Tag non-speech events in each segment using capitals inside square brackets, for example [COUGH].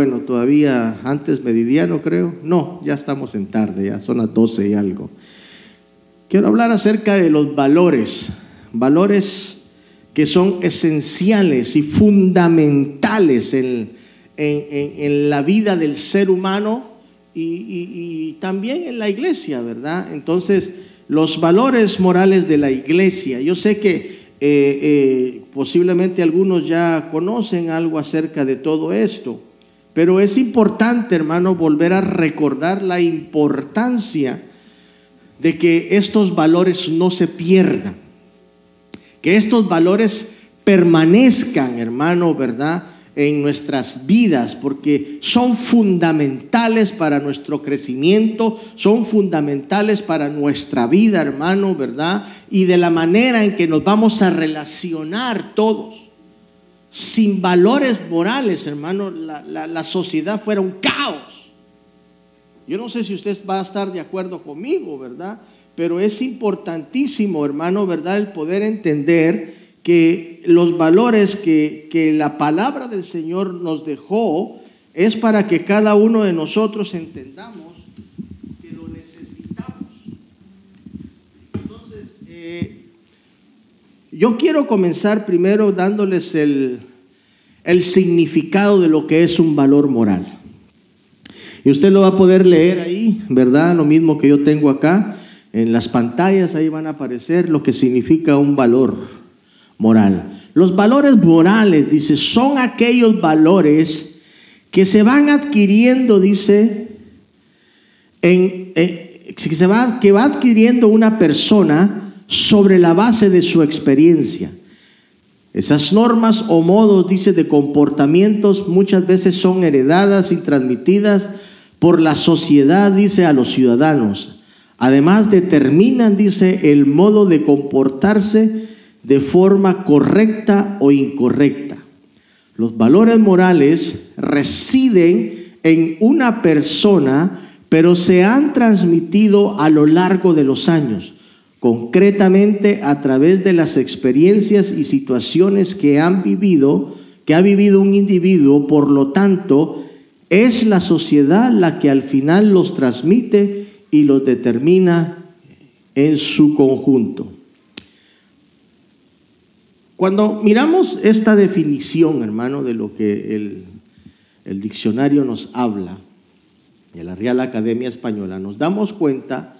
bueno, todavía antes meridiano creo. No, ya estamos en tarde, ya son las 12 y algo. Quiero hablar acerca de los valores, valores que son esenciales y fundamentales en, la vida del ser humano y, también en la iglesia, ¿verdad? Entonces, los valores morales de la iglesia. Yo sé que eh, eh, posiblemente algunos ya conocen algo acerca de todo esto, pero es importante, hermano, volver a recordar la importancia de que estos valores no se pierdan, que estos valores permanezcan, hermano, ¿verdad? En nuestras vidas, porque son fundamentales para nuestro crecimiento, son fundamentales para nuestra vida, hermano, ¿verdad? Y de la manera en que nos vamos a relacionar todos. Sin valores morales, hermano, la, la sociedad fuera un caos. Yo no sé si usted va a estar de acuerdo conmigo, ¿verdad? Pero es importantísimo, hermano, ¿verdad? El poder entender que los valores que, que la palabra del Señor nos dejó es para que cada uno de nosotros entendamos que lo necesitamos. Entonces, eh, yo quiero comenzar primero dándoles el, significado de lo que es un valor moral. Y usted lo va a poder leer ahí, ¿verdad? Lo mismo que yo tengo acá. En las pantallas ahí van a aparecer lo que significa un valor moral. Los valores morales, dice, son aquellos valores que se van adquiriendo, dice, va, que va adquiriendo una persona sobre la base de su experiencia. Esas normas o modos, dice, de comportamientos muchas veces son heredadas y transmitidas por la sociedad, dice, a los ciudadanos. Además, determinan, dice, el modo de comportarse de forma correcta o incorrecta. Los valores morales residen en una persona, pero se han transmitido a lo largo de los años, concretamente a través de las experiencias y situaciones que han vivido, que ha vivido un individuo, por lo tanto, es la sociedad la que al final los transmite y los determina en su conjunto. Cuando miramos esta definición, hermano, de lo que el, el diccionario nos habla, de la Real Academia Española, nos damos cuenta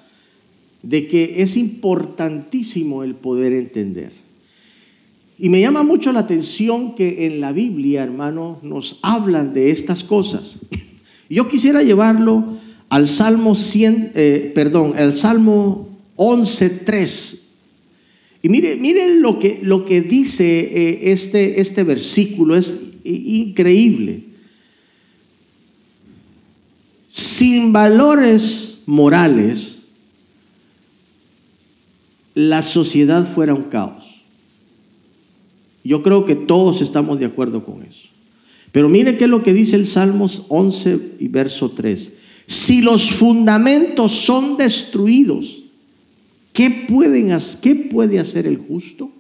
de que es importantísimo el poder entender y me llama mucho la atención que en la Biblia, hermano, nos hablan de estas cosas. Yo quisiera llevarlo al Salmo 100, eh, perdón, al Salmo 11.3. Y mire, mire lo que, lo que dice eh, este, este versículo, es increíble. Sin valores morales, la sociedad fuera un caos. Yo creo que todos estamos de acuerdo con eso. Pero mire qué es lo que dice el Salmos 11 y verso 3. Si los fundamentos son destruidos, ¿qué, pueden, ¿qué puede hacer el justo?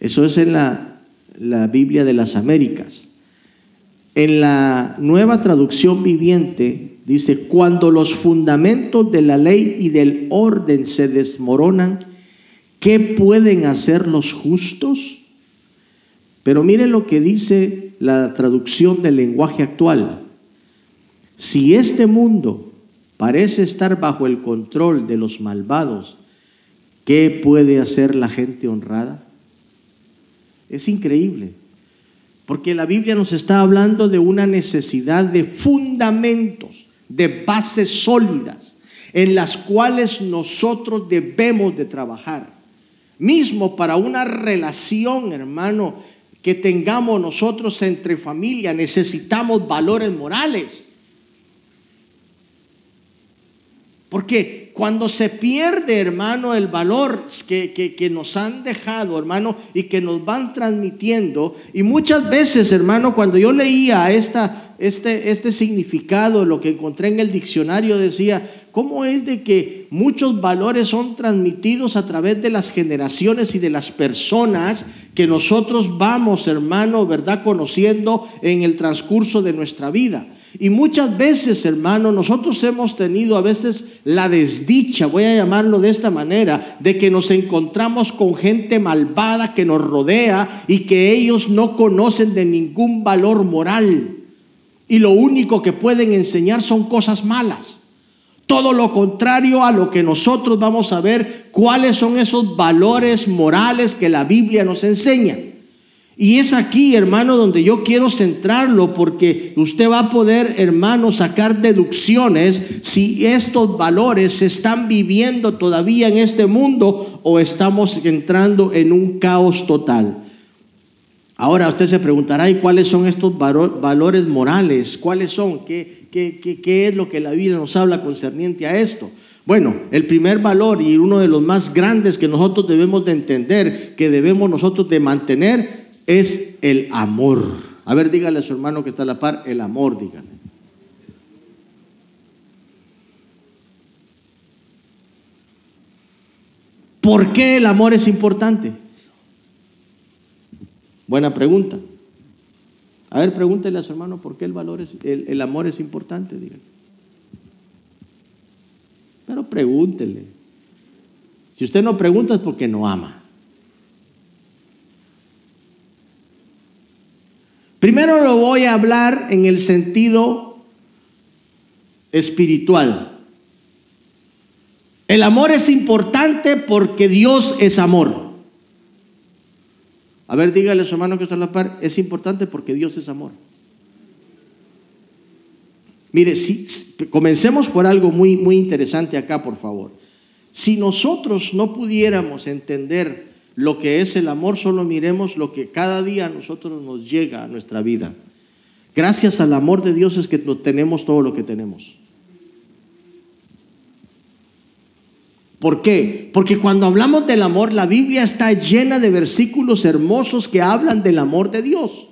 Eso es en la, la Biblia de las Américas. En la nueva traducción viviente dice, cuando los fundamentos de la ley y del orden se desmoronan, ¿qué pueden hacer los justos? Pero miren lo que dice la traducción del lenguaje actual. Si este mundo parece estar bajo el control de los malvados, ¿qué puede hacer la gente honrada? Es increíble, porque la Biblia nos está hablando de una necesidad de fundamentos, de bases sólidas, en las cuales nosotros debemos de trabajar. Mismo para una relación, hermano, que tengamos nosotros entre familia, necesitamos valores morales. Porque cuando se pierde, hermano, el valor que, que, nos han dejado, hermano, y que nos van transmitiendo, y muchas veces, hermano, cuando yo leía esta, este, este significado, lo que encontré en el diccionario, decía, ¿cómo es de que muchos valores son transmitidos a través de las generaciones y de las personas que nosotros vamos, hermano, ¿verdad?, conociendo en el transcurso de nuestra vida? Y muchas veces, hermano, nosotros hemos tenido a veces la desdicha, voy a llamarlo de esta manera, de que nos encontramos con gente malvada que nos rodea y que ellos no conocen de ningún valor moral. Y lo único que pueden enseñar son cosas malas. Todo lo contrario a lo que nosotros vamos a ver, cuáles son esos valores morales que la Biblia nos enseña. Y es aquí, hermano, donde yo quiero centrarlo, porque usted va a poder, hermano, sacar deducciones si estos valores se están viviendo todavía en este mundo o estamos entrando en un caos total. Ahora usted se preguntará, ¿y cuáles son estos valores morales? ¿Cuáles son? ¿Qué, qué, qué, es lo que la Biblia nos habla concerniente a esto? Bueno, el primer valor y uno de los más grandes que nosotros debemos de entender, que debemos nosotros de mantener, es el amor. A ver, dígale a su hermano que está a la par, el amor, dígale. ¿Por qué el amor es importante? Buena pregunta. A ver, pregúntele a su hermano por qué el, valor es, el, el amor es importante, dígale. Pero pregúntele. Si usted no pregunta es porque no ama. Primero lo voy a hablar en el sentido espiritual. El amor es importante porque Dios es amor. A ver, dígale a su hermano que está en la par, es importante porque Dios es amor. Mire, si, comencemos por algo muy, muy interesante acá, por favor. Si nosotros no pudiéramos entender lo que es el amor, solo miremos lo que cada día a nosotros nos llega a nuestra vida. Gracias al amor de Dios es que tenemos todo lo que tenemos. ¿Por qué? Porque cuando hablamos del amor, la Biblia está llena de versículos hermosos que hablan del amor de Dios.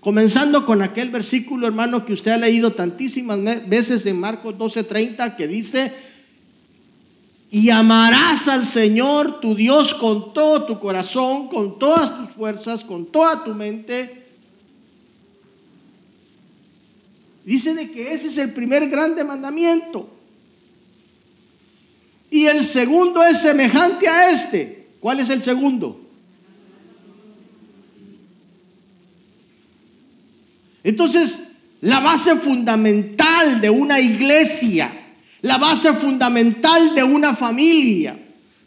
Comenzando con aquel versículo, hermano, que usted ha leído tantísimas veces en Marcos 12:30, que dice, y amarás al Señor tu Dios con todo tu corazón, con todas tus fuerzas, con toda tu mente. Dice de que ese es el primer grande mandamiento. Y el segundo es semejante a este. ¿Cuál es el segundo? Entonces, la base fundamental de una iglesia la base fundamental de una familia.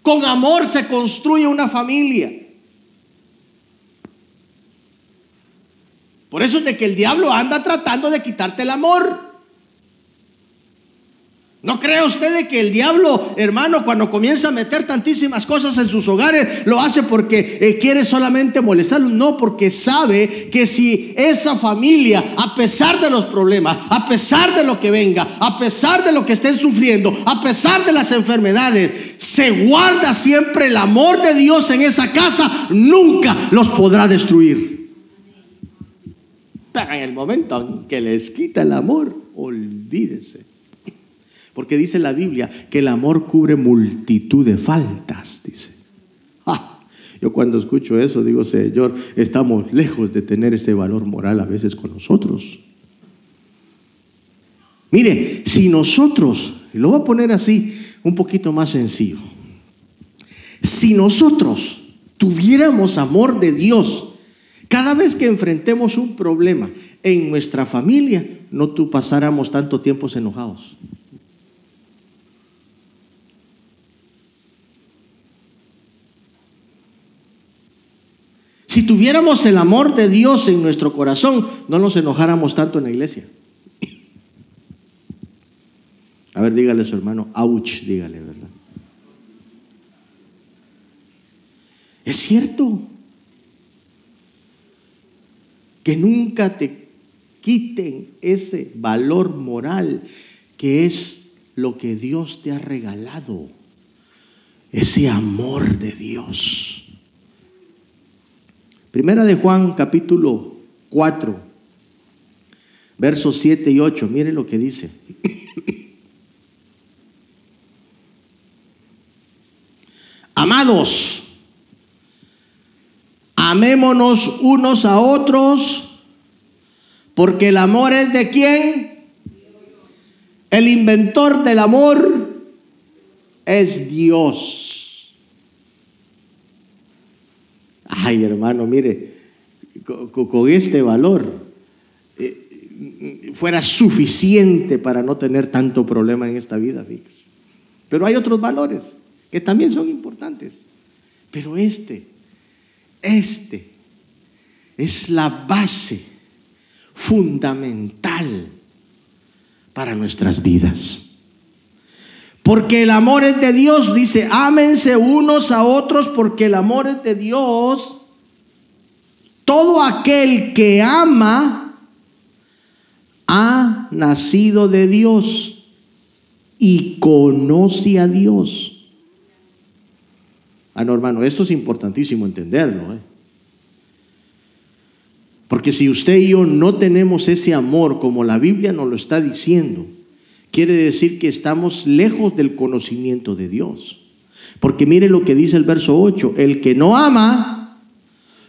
Con amor se construye una familia. Por eso es de que el diablo anda tratando de quitarte el amor. ¿No cree usted de que el diablo, hermano, cuando comienza a meter tantísimas cosas en sus hogares, lo hace porque eh, quiere solamente molestarlos? No, porque sabe que si esa familia, a pesar de los problemas, a pesar de lo que venga, a pesar de lo que estén sufriendo, a pesar de las enfermedades, se guarda siempre el amor de Dios en esa casa, nunca los podrá destruir. Pero en el momento en que les quita el amor, olvídese. Porque dice la Biblia que el amor cubre multitud de faltas, dice. Ah, yo cuando escucho eso digo, Señor, estamos lejos de tener ese valor moral a veces con nosotros. Mire, si nosotros, lo voy a poner así, un poquito más sencillo, si nosotros tuviéramos amor de Dios, cada vez que enfrentemos un problema en nuestra familia, no tú pasáramos tanto tiempo enojados. Si tuviéramos el amor de Dios en nuestro corazón, no nos enojáramos tanto en la iglesia. A ver, dígale a su hermano, ouch, dígale, ¿verdad? Es cierto que nunca te quiten ese valor moral que es lo que Dios te ha regalado, ese amor de Dios. Primera de Juan capítulo 4, versos 7 y 8, mire lo que dice. [CLEARS THROAT] Amados, amémonos unos a otros, porque el amor es de quién? El inventor del amor es Dios. Ay, hermano, mire, con, este valor eh, fuera suficiente para no tener tanto problema en esta vida, fix. Pero hay otros valores que también son importantes. Pero este, este es la base fundamental para nuestras vidas. Porque el amor es de Dios, dice, ámense unos a otros porque el amor es de Dios. Todo aquel que ama ha nacido de Dios y conoce a Dios. Ah, no, hermano, esto es importantísimo entenderlo. ¿eh? Porque si usted y yo no tenemos ese amor como la Biblia nos lo está diciendo, quiere decir que estamos lejos del conocimiento de Dios. Porque mire lo que dice el verso 8, el que no ama,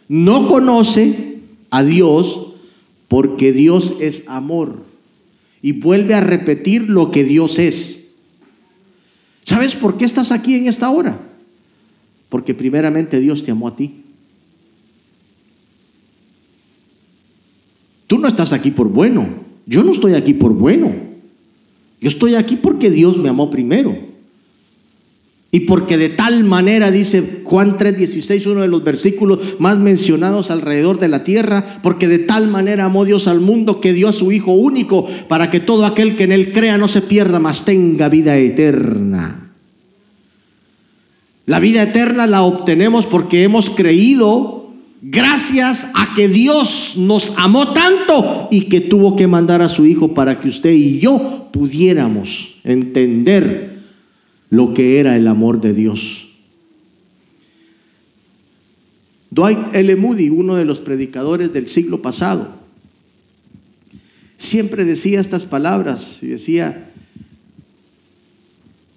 no conoce a Dios, porque Dios es amor. Y vuelve a repetir lo que Dios es. ¿Sabes por qué estás aquí en esta hora? Porque primeramente Dios te amó a ti. Tú no estás aquí por bueno. Yo no estoy aquí por bueno. Yo estoy aquí porque Dios me amó primero. Y porque de tal manera, dice Juan 3:16, uno de los versículos más mencionados alrededor de la tierra, porque de tal manera amó Dios al mundo que dio a su Hijo único para que todo aquel que en él crea no se pierda, mas tenga vida eterna. La vida eterna la obtenemos porque hemos creído gracias a que Dios nos amó tanto y que tuvo que mandar a su Hijo para que usted y yo pudiéramos entender lo que era el amor de Dios. Dwight L. Moody, uno de los predicadores del siglo pasado, siempre decía estas palabras y decía,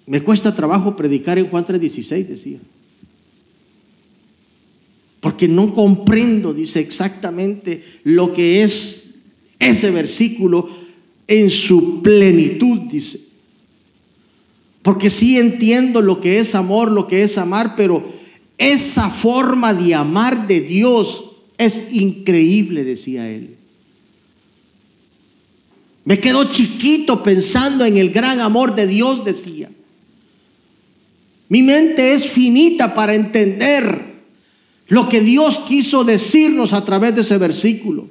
me cuesta trabajo predicar en Juan 3:16, decía. Porque no comprendo, dice exactamente lo que es ese versículo en su plenitud, dice. Porque sí entiendo lo que es amor, lo que es amar, pero esa forma de amar de Dios es increíble, decía él. Me quedo chiquito pensando en el gran amor de Dios, decía. Mi mente es finita para entender lo que Dios quiso decirnos a través de ese versículo.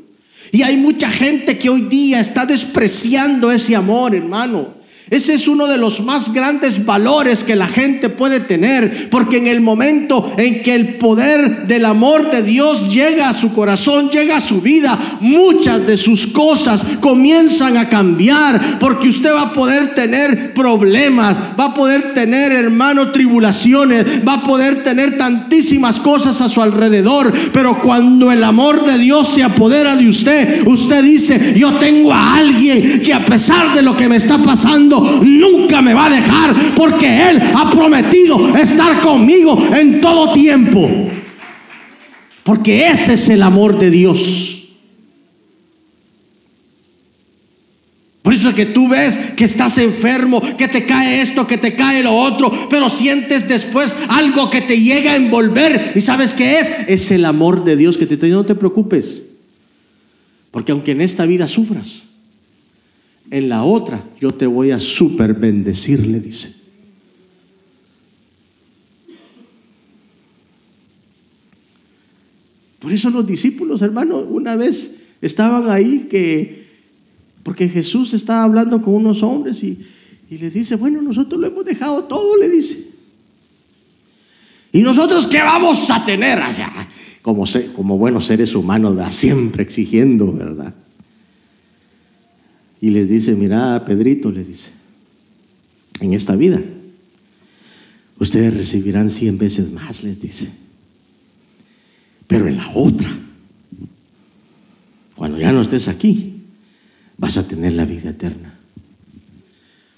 Y hay mucha gente que hoy día está despreciando ese amor, hermano. Ese es uno de los más grandes valores que la gente puede tener, porque en el momento en que el poder del amor de Dios llega a su corazón, llega a su vida, muchas de sus cosas comienzan a cambiar, porque usted va a poder tener problemas, va a poder tener, hermano, tribulaciones, va a poder tener tantísimas cosas a su alrededor, pero cuando el amor de Dios se apodera de usted, usted dice, yo tengo a alguien que a pesar de lo que me está pasando, nunca me va a dejar porque Él ha prometido estar conmigo en todo tiempo. Porque ese es el amor de Dios. Por eso es que tú ves que estás enfermo, que te cae esto, que te cae lo otro, pero sientes después algo que te llega a envolver. ¿Y sabes qué es? Es el amor de Dios que te está diciendo, no te preocupes. Porque aunque en esta vida sufras, en la otra yo te voy a super bendecir, le dice. Por eso los discípulos, hermano, una vez estaban ahí que, porque Jesús estaba hablando con unos hombres y, y le dice, bueno, nosotros lo hemos dejado todo, le dice. ¿Y nosotros qué vamos a tener? allá como, como buenos seres humanos, da siempre exigiendo, ¿verdad? Y les dice, mira, Pedrito, le dice, en esta vida. Ustedes recibirán cien veces más, les dice. Pero en la otra, cuando ya no estés aquí, vas a tener la vida eterna.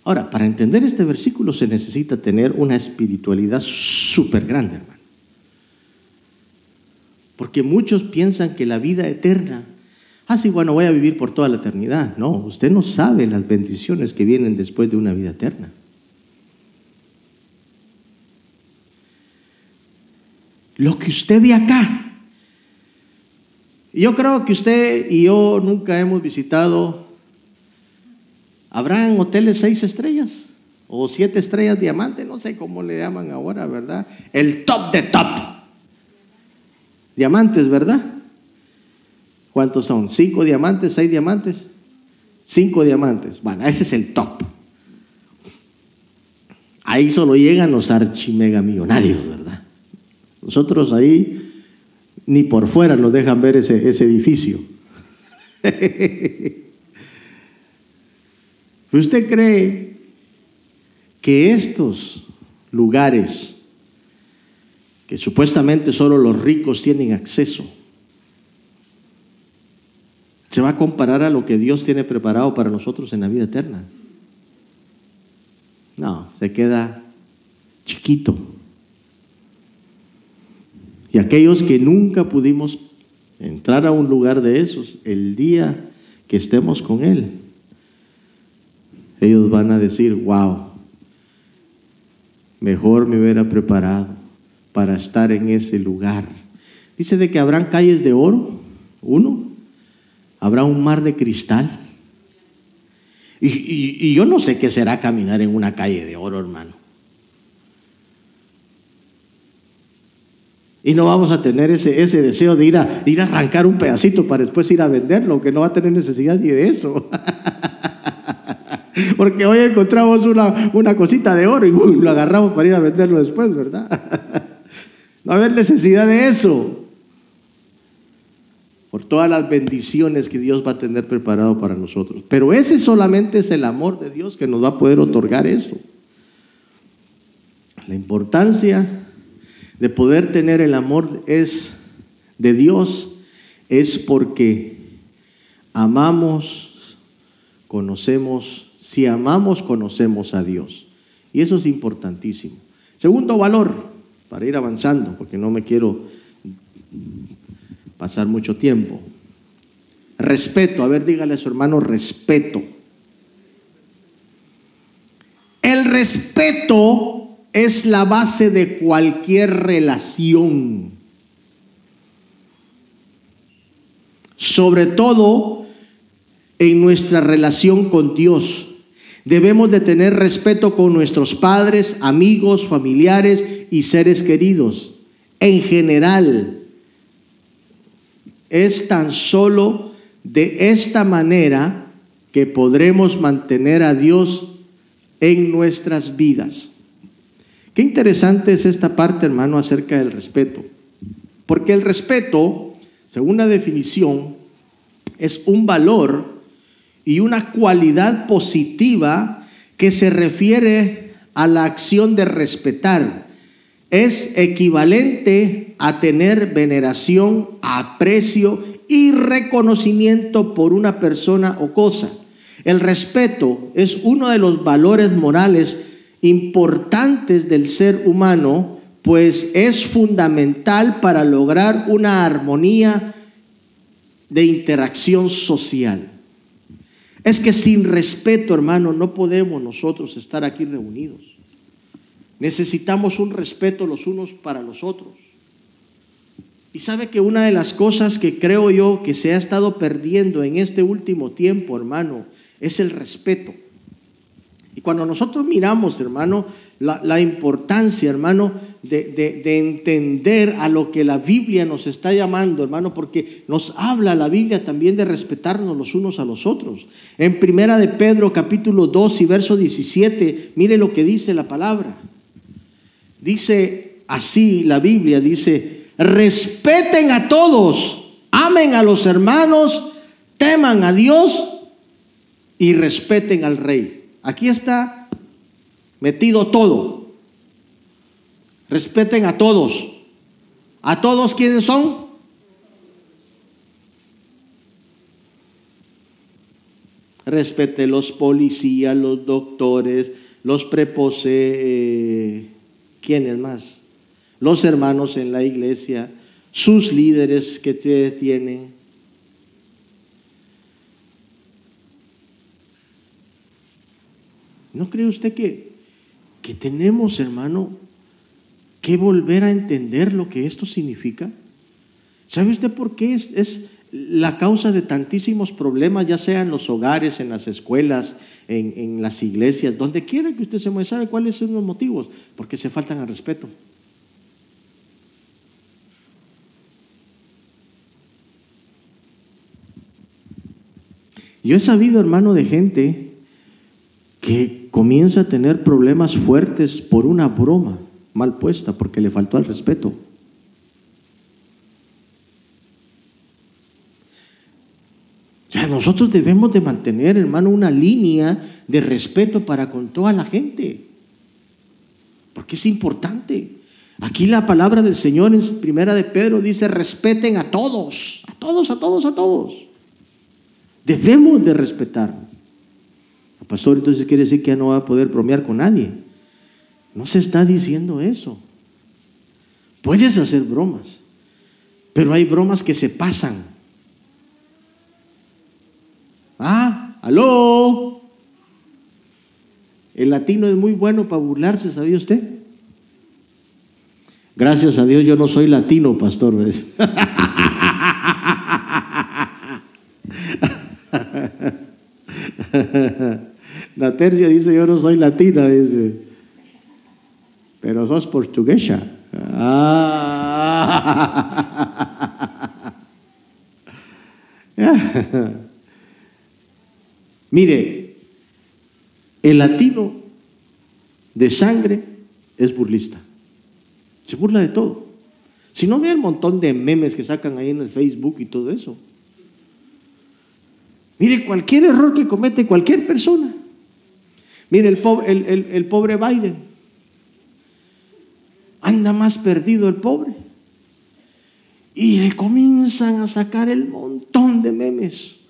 Ahora, para entender este versículo se necesita tener una espiritualidad súper grande, hermano. Porque muchos piensan que la vida eterna, ah, sí, bueno, voy a vivir por toda la eternidad. No, usted no sabe las bendiciones que vienen después de una vida eterna. Lo que usted ve acá. Yo creo que usted y yo nunca hemos visitado, ¿habrán hoteles seis estrellas? O siete estrellas diamante, no sé cómo le llaman ahora, ¿verdad? El top de top. Diamantes, ¿verdad? ¿Cuántos son? ¿Cinco diamantes? ¿Seis diamantes? Cinco diamantes. Bueno, ese es el top. Ahí solo llegan los archimegamillonarios, ¿verdad? Nosotros ahí ni por fuera nos dejan ver ese, ese edificio. [LAUGHS] ¿Usted cree que estos lugares que supuestamente solo los ricos tienen acceso, se va a comparar a lo que Dios tiene preparado para nosotros en la vida eterna. No, se queda chiquito. Y aquellos que nunca pudimos entrar a un lugar de esos, el día que estemos con Él, ellos van a decir, wow, mejor me hubiera preparado para estar en ese lugar. Dice de que habrán calles de oro, uno, habrá un mar de cristal. Y, yo no sé qué será caminar en una calle de oro, hermano. Y no vamos a tener ese, ese deseo de ir a, ir a arrancar un pedacito para después ir a venderlo, que no va a tener necesidad ni de eso. [LAUGHS] Porque hoy encontramos una, una cosita de oro y lo agarramos para ir a venderlo después, ¿verdad? [LAUGHS] No va a haber necesidad de eso. Por todas las bendiciones que Dios va a tener preparado para nosotros. Pero ese solamente es el amor de Dios que nos va a poder otorgar eso. La importancia de poder tener el amor es de Dios es porque amamos, conocemos, si amamos, conocemos a Dios. Y eso es importantísimo. Segundo valor, para ir avanzando, porque no me quiero pasar mucho tiempo. Respeto, a ver, dígale a su hermano respeto. El respeto es la base de cualquier relación. Sobre todo en nuestra relación con Dios. Debemos de tener respeto con nuestros padres, amigos, familiares y seres queridos. En general, es tan solo de esta manera que podremos mantener a Dios en nuestras vidas. Qué interesante es esta parte, hermano, acerca del respeto. Porque el respeto, según la definición, es un valor y una cualidad positiva que se refiere a la acción de respetar. Es equivalente a tener veneración, aprecio y reconocimiento por una persona o cosa. El respeto es uno de los valores morales importantes del ser humano, pues es fundamental para lograr una armonía de interacción social. Es que sin respeto, hermano, no podemos nosotros estar aquí reunidos. Necesitamos un respeto los unos para los otros. Y sabe que una de las cosas que creo yo que se ha estado perdiendo en este último tiempo, hermano, es el respeto. Y cuando nosotros miramos, hermano, la, importancia, hermano, de, de, entender a lo que la Biblia nos está llamando, hermano, porque nos habla la Biblia también de respetarnos los unos a los otros. En primera de Pedro, capítulo 2 y verso 17, mire lo que dice la palabra. Dice así la Biblia, dice, respeten a todos, amen a los hermanos, teman a Dios y respeten al rey. Aquí está metido todo. Respeten a todos. ¿A todos quiénes son? Respete los policías, los doctores, los prepose, ¿quiénes más? Los hermanos en la iglesia, sus líderes que tienen. ¿No cree usted que, que tenemos, hermano, que volver a entender lo que esto significa? ¿Sabe usted por qué es, es la causa de tantísimos problemas, ya sea en los hogares, en las escuelas, en, las iglesias, donde quiera que usted se mueva. ¿Sabe cuáles son los motivos? Porque se faltan al respeto. Yo he sabido, hermano, de gente que comienza a tener problemas fuertes por una broma mal puesta, porque le faltó al respeto. Nosotros debemos de mantener, hermano, una línea de respeto para con toda la gente. Porque es importante. Aquí la palabra del Señor en primera de Pedro dice, respeten a todos, a todos, a todos, a todos. Debemos de respetar. El pastor entonces quiere decir que ya no va a poder bromear con nadie. No se está diciendo eso. Puedes hacer bromas, pero hay bromas que se pasan. Aló. El latino es muy bueno para burlarse, ¿sabía usted? Gracias a Dios yo no soy latino, pastor, ¿ves? [LAUGHS] La tercia dice, yo no soy latina, dice. Pero sos portuguesa. Ah. [LAUGHS] Mire, el latino de sangre es burlista. Se burla de todo. Si no ve el montón de memes que sacan ahí en el Facebook y todo eso. Mire, cualquier error que comete cualquier persona. Mire, el pobre, el pobre Biden. Anda más perdido el pobre. Y le comienzan a sacar el montón de memes.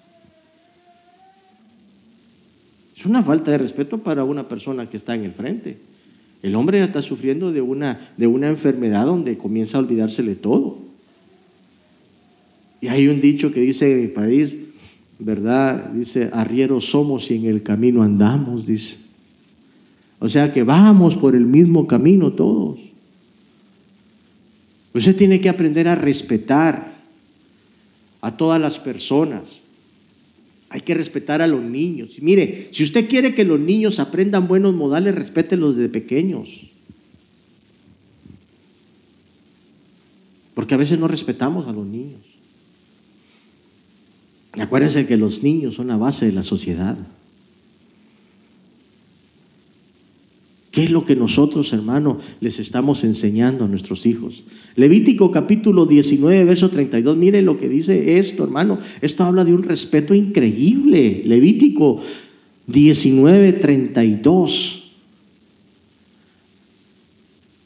Es una falta de respeto para una persona que está en el frente. El hombre ya está sufriendo de una, de una enfermedad donde comienza a olvidársele todo. Y hay un dicho que dice en mi país, ¿verdad? Dice, arrieros somos y en el camino andamos, dice. O sea que vamos por el mismo camino todos. Usted tiene que aprender a respetar a todas las personas. Hay que respetar a los niños. mire, si usted quiere que los niños aprendan buenos modales, respételos de pequeños. Porque a veces no respetamos a los niños. Acuérdense que los niños son la base de la sociedad. ¿Qué es lo que nosotros, hermano, les estamos enseñando a nuestros hijos? Levítico capítulo 19, verso 32. Mire lo que dice esto, hermano. Esto habla de un respeto increíble. Levítico 19, 32.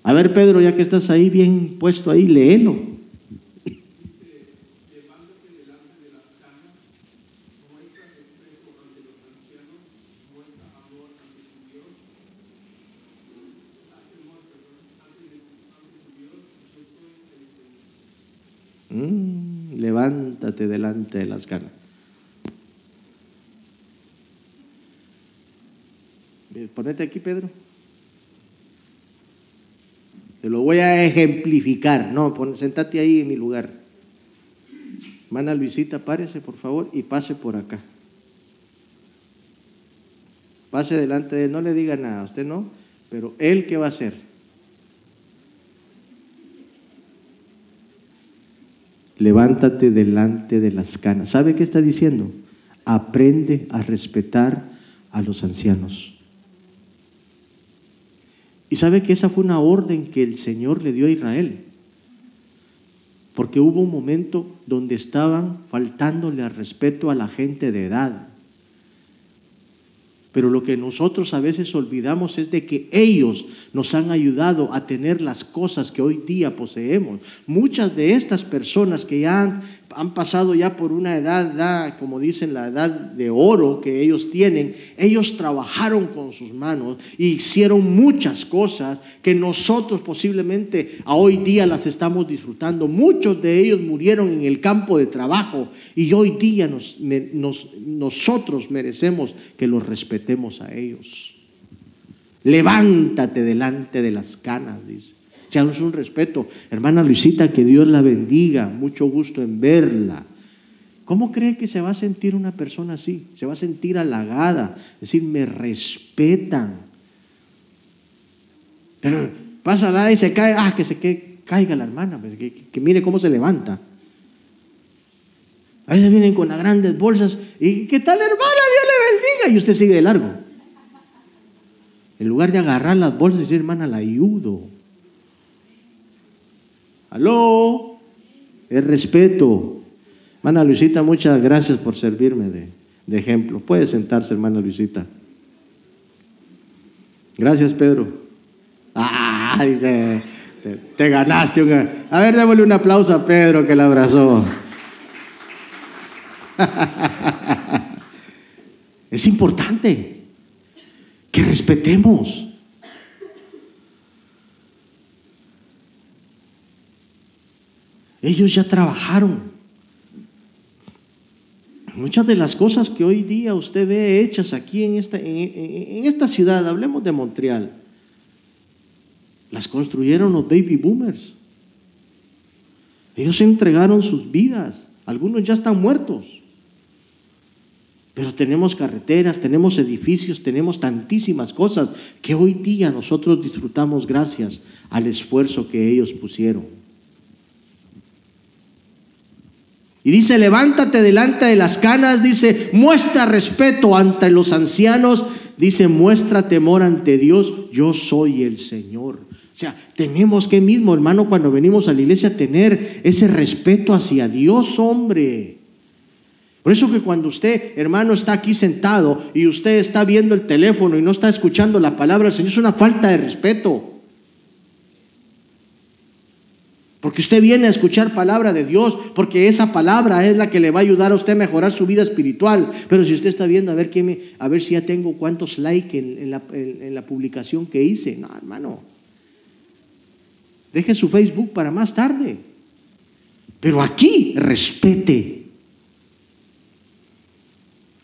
A ver, Pedro, ya que estás ahí bien puesto ahí, léelo. Mm, levántate delante de las ganas. Ponete aquí, Pedro. Te lo voy a ejemplificar. No, pon, sentate ahí en mi lugar. Mana Luisita, párese, por favor, y pase por acá. Pase delante de él, no le diga nada, usted no, pero él qué va a hacer. Levántate delante de las canas. ¿Sabe qué está diciendo? Aprende a respetar a los ancianos. Y sabe que esa fue una orden que el Señor le dio a Israel. Porque hubo un momento donde estaban faltándole al respeto a la gente de edad. Pero lo que nosotros a veces olvidamos es de que ellos nos han ayudado a tener las cosas que hoy día poseemos. Muchas de estas personas que ya han, han pasado ya por una edad, como dicen, la edad de oro que ellos tienen, ellos trabajaron con sus manos e hicieron muchas cosas que nosotros posiblemente a hoy día las estamos disfrutando. Muchos de ellos murieron en el campo de trabajo y hoy día nos, nosotros merecemos que los respetemos a ellos. Levántate delante de las canas, dice. Seamos un respeto. Hermana Luisita, que Dios la bendiga. Mucho gusto en verla. ¿Cómo cree que se va a sentir una persona así? Se va a sentir halagada. Es decir, me respetan. Pero pasa la y se cae. Ah, que se caiga la hermana. Pues, que, mire cómo se levanta. A veces vienen con las grandes bolsas. ¿Y qué tal, hermana? Dios le bendiga. Y usted sigue de largo. En lugar de agarrar las bolsas y hermana, la ayudo. Aló, es respeto. Hermana Luisita, muchas gracias por servirme de, ejemplo. Puede sentarse, hermana Luisita. Gracias, Pedro. Ah, dice, te, ganaste. A ver, démosle un aplauso a Pedro que la abrazó. [LAUGHS] es importante que respetemos. Ellos ya trabajaron. Muchas de las cosas que hoy día usted ve hechas aquí en esta, en, esta ciudad, hablemos de Montreal, las construyeron los baby boomers. Ellos entregaron sus vidas. Algunos ya están muertos. Pero tenemos carreteras, tenemos edificios, tenemos tantísimas cosas que hoy día nosotros disfrutamos gracias al esfuerzo que ellos pusieron. Y dice, levántate delante de las canas, dice, muestra respeto ante los ancianos, dice, muestra temor ante Dios, yo soy el Señor. O sea, tenemos que mismo, hermano, cuando venimos a la iglesia, tener ese respeto hacia Dios, hombre. Por eso que cuando usted, hermano, está aquí sentado y usted está viendo el teléfono y no está escuchando la palabra del Señor, es una falta de respeto. Porque usted viene a escuchar palabra de Dios, porque esa palabra es la que le va a ayudar a usted a mejorar su vida espiritual. Pero si usted está viendo a ver, qué me, a ver si ya tengo cuántos likes en, la, en la publicación que hice, no, hermano. Deje su Facebook para más tarde. Pero aquí respete.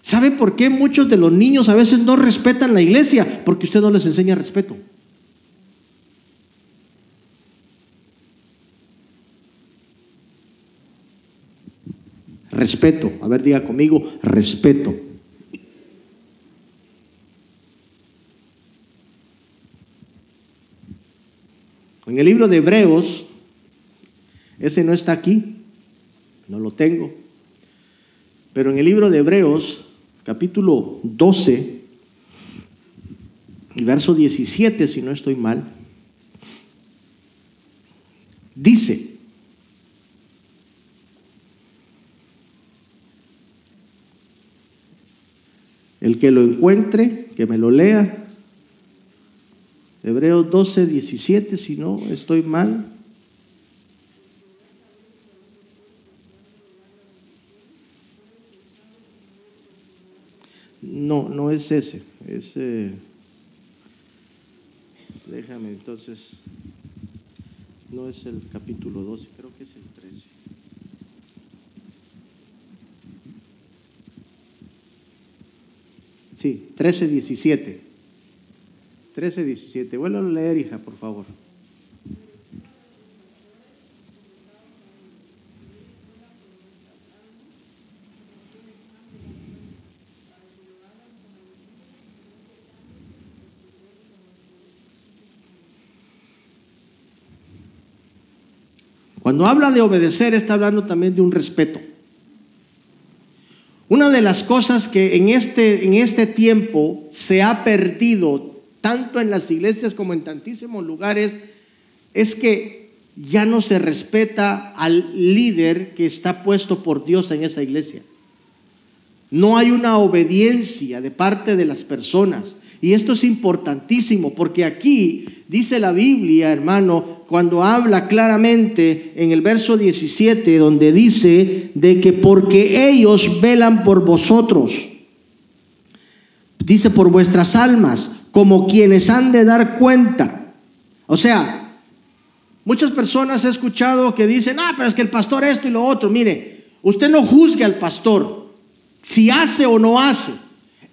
¿Sabe por qué muchos de los niños a veces no respetan la iglesia? Porque usted no les enseña respeto. Respeto. A ver, diga conmigo, respeto. En el libro de Hebreos, ese no está aquí, no lo tengo, pero en el libro de Hebreos, capítulo 12, verso 17, si no estoy mal, dice, El que lo encuentre, que me lo lea. Hebreos 12, 17, si no estoy mal. No, no es ese. Es, eh, déjame entonces. No es el capítulo 12, creo que es el 13. Sí, 13, 17. 13, 17. Vuelvo a leer, hija, por favor. Cuando habla de obedecer, está hablando también de un respeto. Una de las cosas que en este, en este tiempo se ha perdido, tanto en las iglesias como en tantísimos lugares, es que ya no se respeta al líder que está puesto por Dios en esa iglesia. No hay una obediencia de parte de las personas. Y esto es importantísimo porque aquí dice la Biblia, hermano, cuando habla claramente en el verso 17, donde dice de que porque ellos velan por vosotros, dice por vuestras almas, como quienes han de dar cuenta. O sea, muchas personas he escuchado que dicen, ah, pero es que el pastor esto y lo otro. Mire, usted no juzgue al pastor si hace o no hace,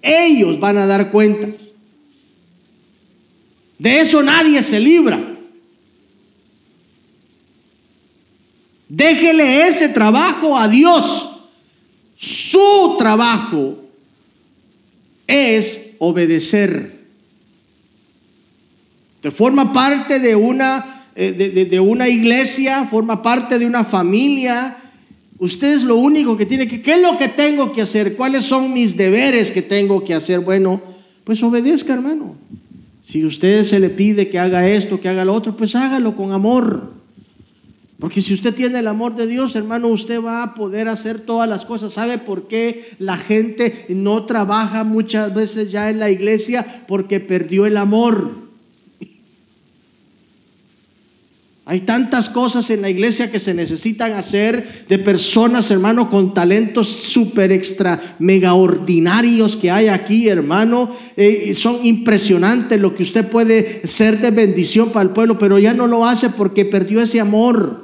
ellos van a dar cuentas. De eso nadie se libra. Déjele ese trabajo a Dios. Su trabajo es obedecer. Te forma parte de una, eh, de, de una iglesia, forma parte de una familia, Usted es lo único que tiene que, ¿qué es lo que tengo que hacer? ¿Cuáles son mis deberes que tengo que hacer? Bueno, pues obedezca, hermano. Si usted se le pide que haga esto, que haga lo otro, pues hágalo con amor. Porque si usted tiene el amor de Dios, hermano, usted va a poder hacer todas las cosas. ¿Sabe por qué la gente no trabaja muchas veces ya en la iglesia? Porque perdió el amor. Hay tantas cosas en la iglesia que se necesitan hacer de personas, hermano, con talentos súper extra, mega ordinarios que hay aquí, hermano. Eh, son impresionantes lo que usted puede ser de bendición para el pueblo, pero ya no lo hace porque perdió ese amor.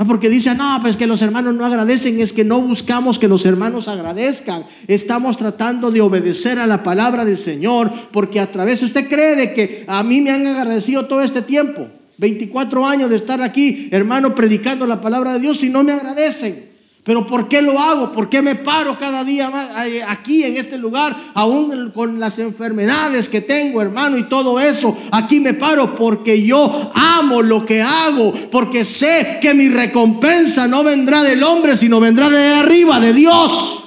Ah, porque dice, no, pues que los hermanos no agradecen, es que no buscamos que los hermanos agradezcan. Estamos tratando de obedecer a la palabra del Señor, porque a través, usted cree de que a mí me han agradecido todo este tiempo, 24 años de estar aquí, hermano, predicando la palabra de Dios y no me agradecen. Pero ¿por qué lo hago? ¿Por qué me paro cada día más eh, aquí en este lugar, aún con las enfermedades que tengo, hermano, y todo eso? Aquí me paro porque yo amo lo que hago, porque sé que mi recompensa no vendrá del hombre, sino vendrá de arriba, de Dios.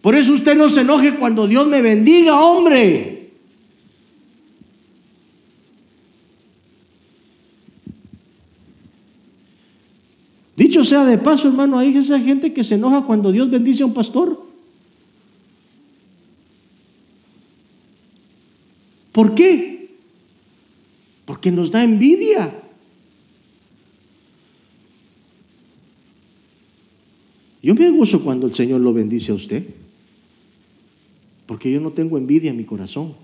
Por eso usted no se enoje cuando Dios me bendiga, hombre. Dicho sea de paso, hermano, hay esa gente que se enoja cuando Dios bendice a un pastor. ¿Por qué? Porque nos da envidia. Yo me gozo cuando el Señor lo bendice a usted. Porque yo no tengo envidia en mi corazón.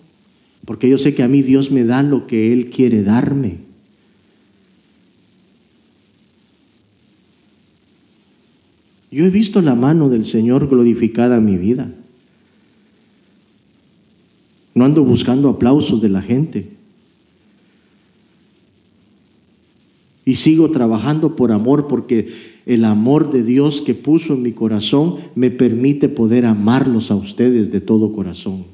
Porque yo sé que a mí Dios me da lo que Él quiere darme. Yo he visto la mano del Señor glorificada en mi vida. No ando buscando aplausos de la gente. Y sigo trabajando por amor porque el amor de Dios que puso en mi corazón me permite poder amarlos a ustedes de todo corazón.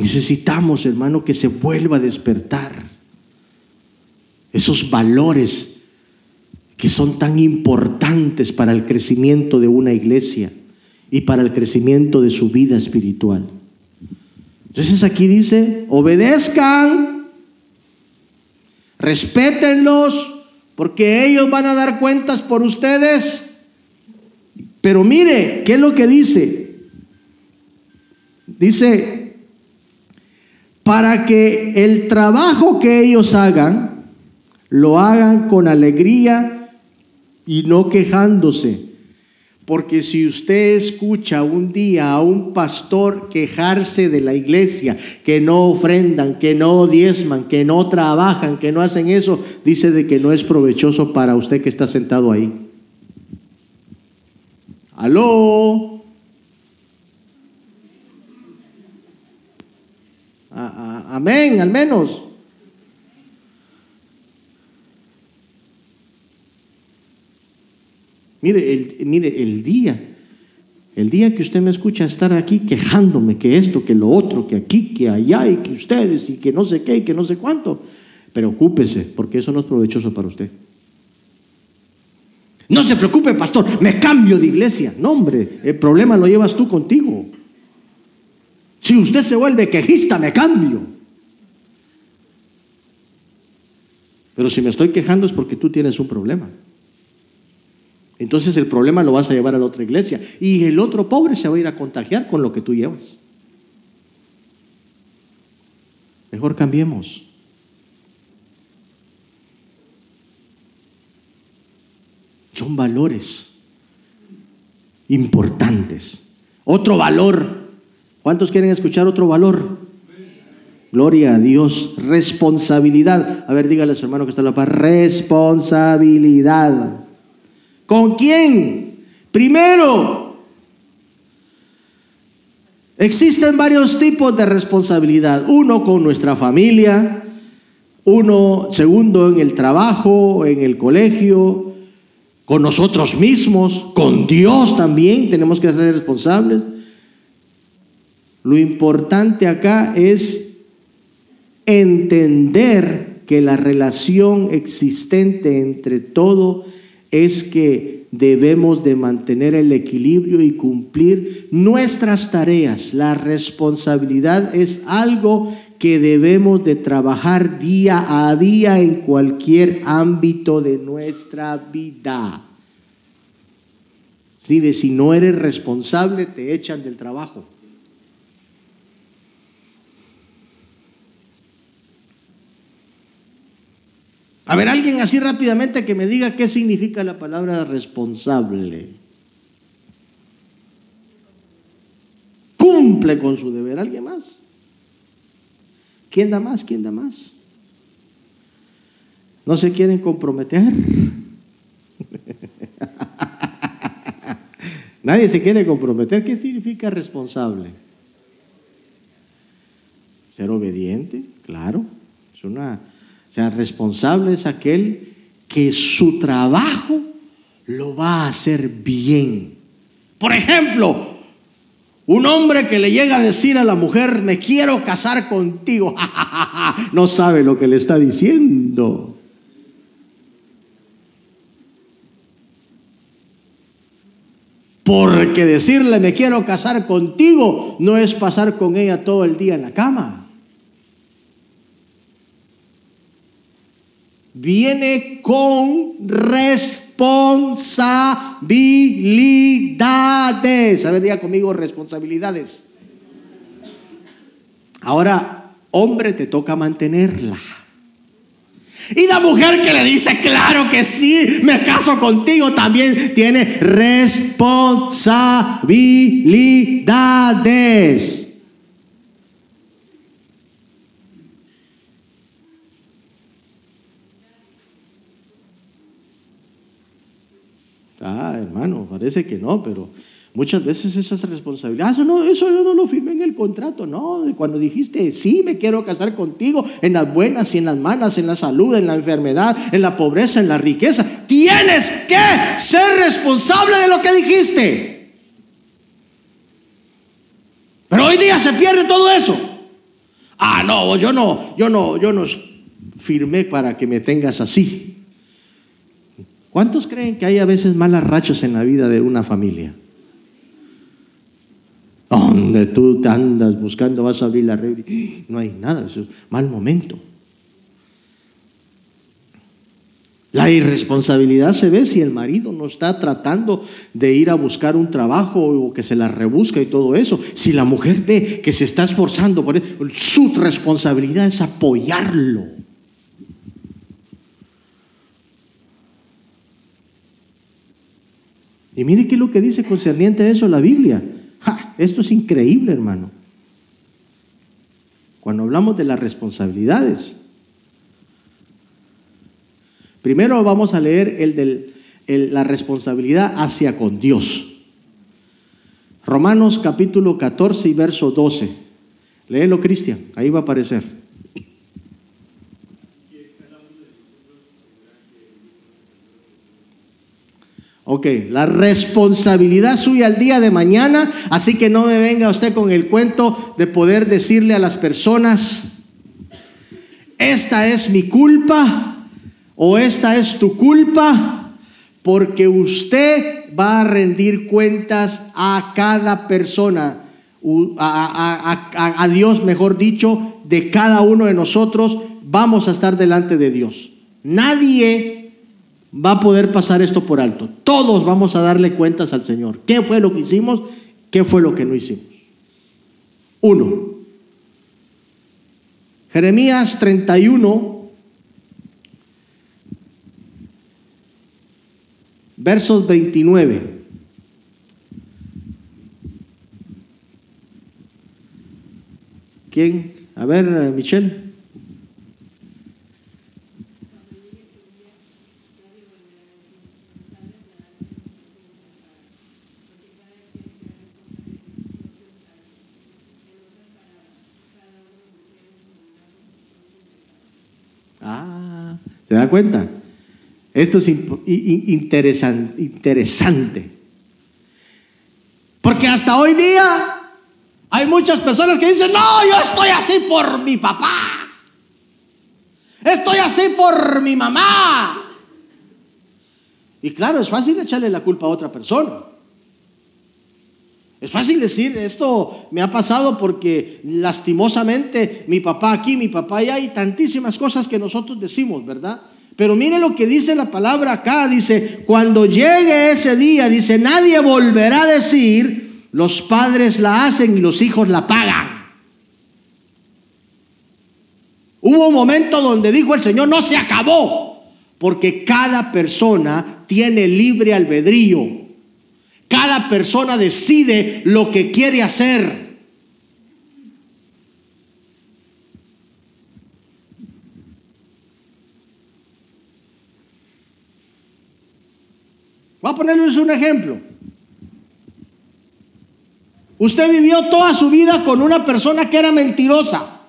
Necesitamos, hermano, que se vuelva a despertar esos valores que son tan importantes para el crecimiento de una iglesia y para el crecimiento de su vida espiritual. Entonces aquí dice, obedezcan, respétenlos, porque ellos van a dar cuentas por ustedes. Pero mire, ¿qué es lo que dice? Dice, para que el trabajo que ellos hagan, lo hagan con alegría y no quejándose. Porque si usted escucha un día a un pastor quejarse de la iglesia, que no ofrendan, que no diezman, que no trabajan, que no hacen eso, dice de que no es provechoso para usted que está sentado ahí. Aló. Amén, al menos. Mire el, mire, el día, el día que usted me escucha estar aquí quejándome que esto, que lo otro, que aquí, que allá, y que ustedes, y que no sé qué, y que no sé cuánto, preocúpese, porque eso no es provechoso para usted. No se preocupe, pastor, me cambio de iglesia. No, hombre, el problema lo llevas tú contigo. Si usted se vuelve quejista, me cambio. Pero si me estoy quejando es porque tú tienes un problema. Entonces el problema lo vas a llevar a la otra iglesia y el otro pobre se va a ir a contagiar con lo que tú llevas. Mejor cambiemos. Son valores importantes. Otro valor. ¿Cuántos quieren escuchar otro valor? Gloria a Dios. Responsabilidad. A ver, dígale a su hermano que está en la paz. Responsabilidad. ¿Con quién? Primero, existen varios tipos de responsabilidad. Uno con nuestra familia, uno, segundo, en el trabajo, en el colegio, con nosotros mismos, con Dios también tenemos que ser responsables. Lo importante acá es entender que la relación existente entre todo es que debemos de mantener el equilibrio y cumplir nuestras tareas. La responsabilidad es algo que debemos de trabajar día a día en cualquier ámbito de nuestra vida. Si no eres responsable, te echan del trabajo. A ver, alguien así rápidamente que me diga qué significa la palabra responsable. Cumple con su deber. ¿Alguien más? ¿Quién da más? ¿Quién da más? ¿No se quieren comprometer? [LAUGHS] Nadie se quiere comprometer. ¿Qué significa responsable? Ser obediente, claro. Es una o sea, responsable es aquel que su trabajo lo va a hacer bien. Por ejemplo, un hombre que le llega a decir a la mujer, me quiero casar contigo, [LAUGHS] no sabe lo que le está diciendo. Porque decirle me quiero casar contigo no es pasar con ella todo el día en la cama. Viene con responsabilidades. A ver, diga conmigo responsabilidades. Ahora, hombre, te toca mantenerla. Y la mujer que le dice, claro que sí, me caso contigo, también tiene responsabilidades. Ah, hermano, parece que no, pero muchas veces esas responsabilidades, ah, eso, no, eso yo no lo firmé en el contrato, no, cuando dijiste, sí, me quiero casar contigo, en las buenas y en las malas, en la salud, en la enfermedad, en la pobreza, en la riqueza, tienes que ser responsable de lo que dijiste. Pero hoy día se pierde todo eso. Ah, no, yo no, yo no, yo no firmé para que me tengas así. ¿Cuántos creen que hay a veces malas rachas en la vida de una familia? Donde tú te andas buscando, vas a abrir la red y no hay nada, eso es mal momento. La irresponsabilidad se ve si el marido no está tratando de ir a buscar un trabajo o que se la rebusca y todo eso. Si la mujer ve que se está esforzando por él, su responsabilidad es apoyarlo. Y mire qué es lo que dice concerniente a eso la Biblia. esto es increíble, hermano. Cuando hablamos de las responsabilidades. Primero vamos a leer el de la responsabilidad hacia con Dios. Romanos capítulo 14 y verso 12. Léelo, Cristian, ahí va a aparecer. Ok, la responsabilidad suya al día de mañana, así que no me venga usted con el cuento de poder decirle a las personas, esta es mi culpa o esta es tu culpa, porque usted va a rendir cuentas a cada persona, a, a Dios, mejor dicho, de cada uno de nosotros, vamos a estar delante de Dios. Nadie va a poder pasar esto por alto. Todos vamos a darle cuentas al Señor. ¿Qué fue lo que hicimos? ¿Qué fue lo que no hicimos? Uno. Jeremías 31, versos 29. ¿Quién? A ver, Michelle. Ah, ¿se da cuenta? Esto es interesante, interesante. Porque hasta hoy día hay muchas personas que dicen, no, yo estoy así por mi papá. Estoy así por mi mamá. Y claro, es fácil echarle la culpa a otra persona. Es fácil decir, esto me ha pasado porque lastimosamente mi papá aquí, mi papá allá, hay tantísimas cosas que nosotros decimos, ¿verdad? Pero mire lo que dice la palabra acá, dice, cuando llegue ese día, dice, nadie volverá a decir, los padres la hacen y los hijos la pagan. Hubo un momento donde dijo el Señor, no se acabó, porque cada persona tiene libre albedrío. Cada persona decide lo que quiere hacer. Voy a ponerles un ejemplo. Usted vivió toda su vida con una persona que era mentirosa.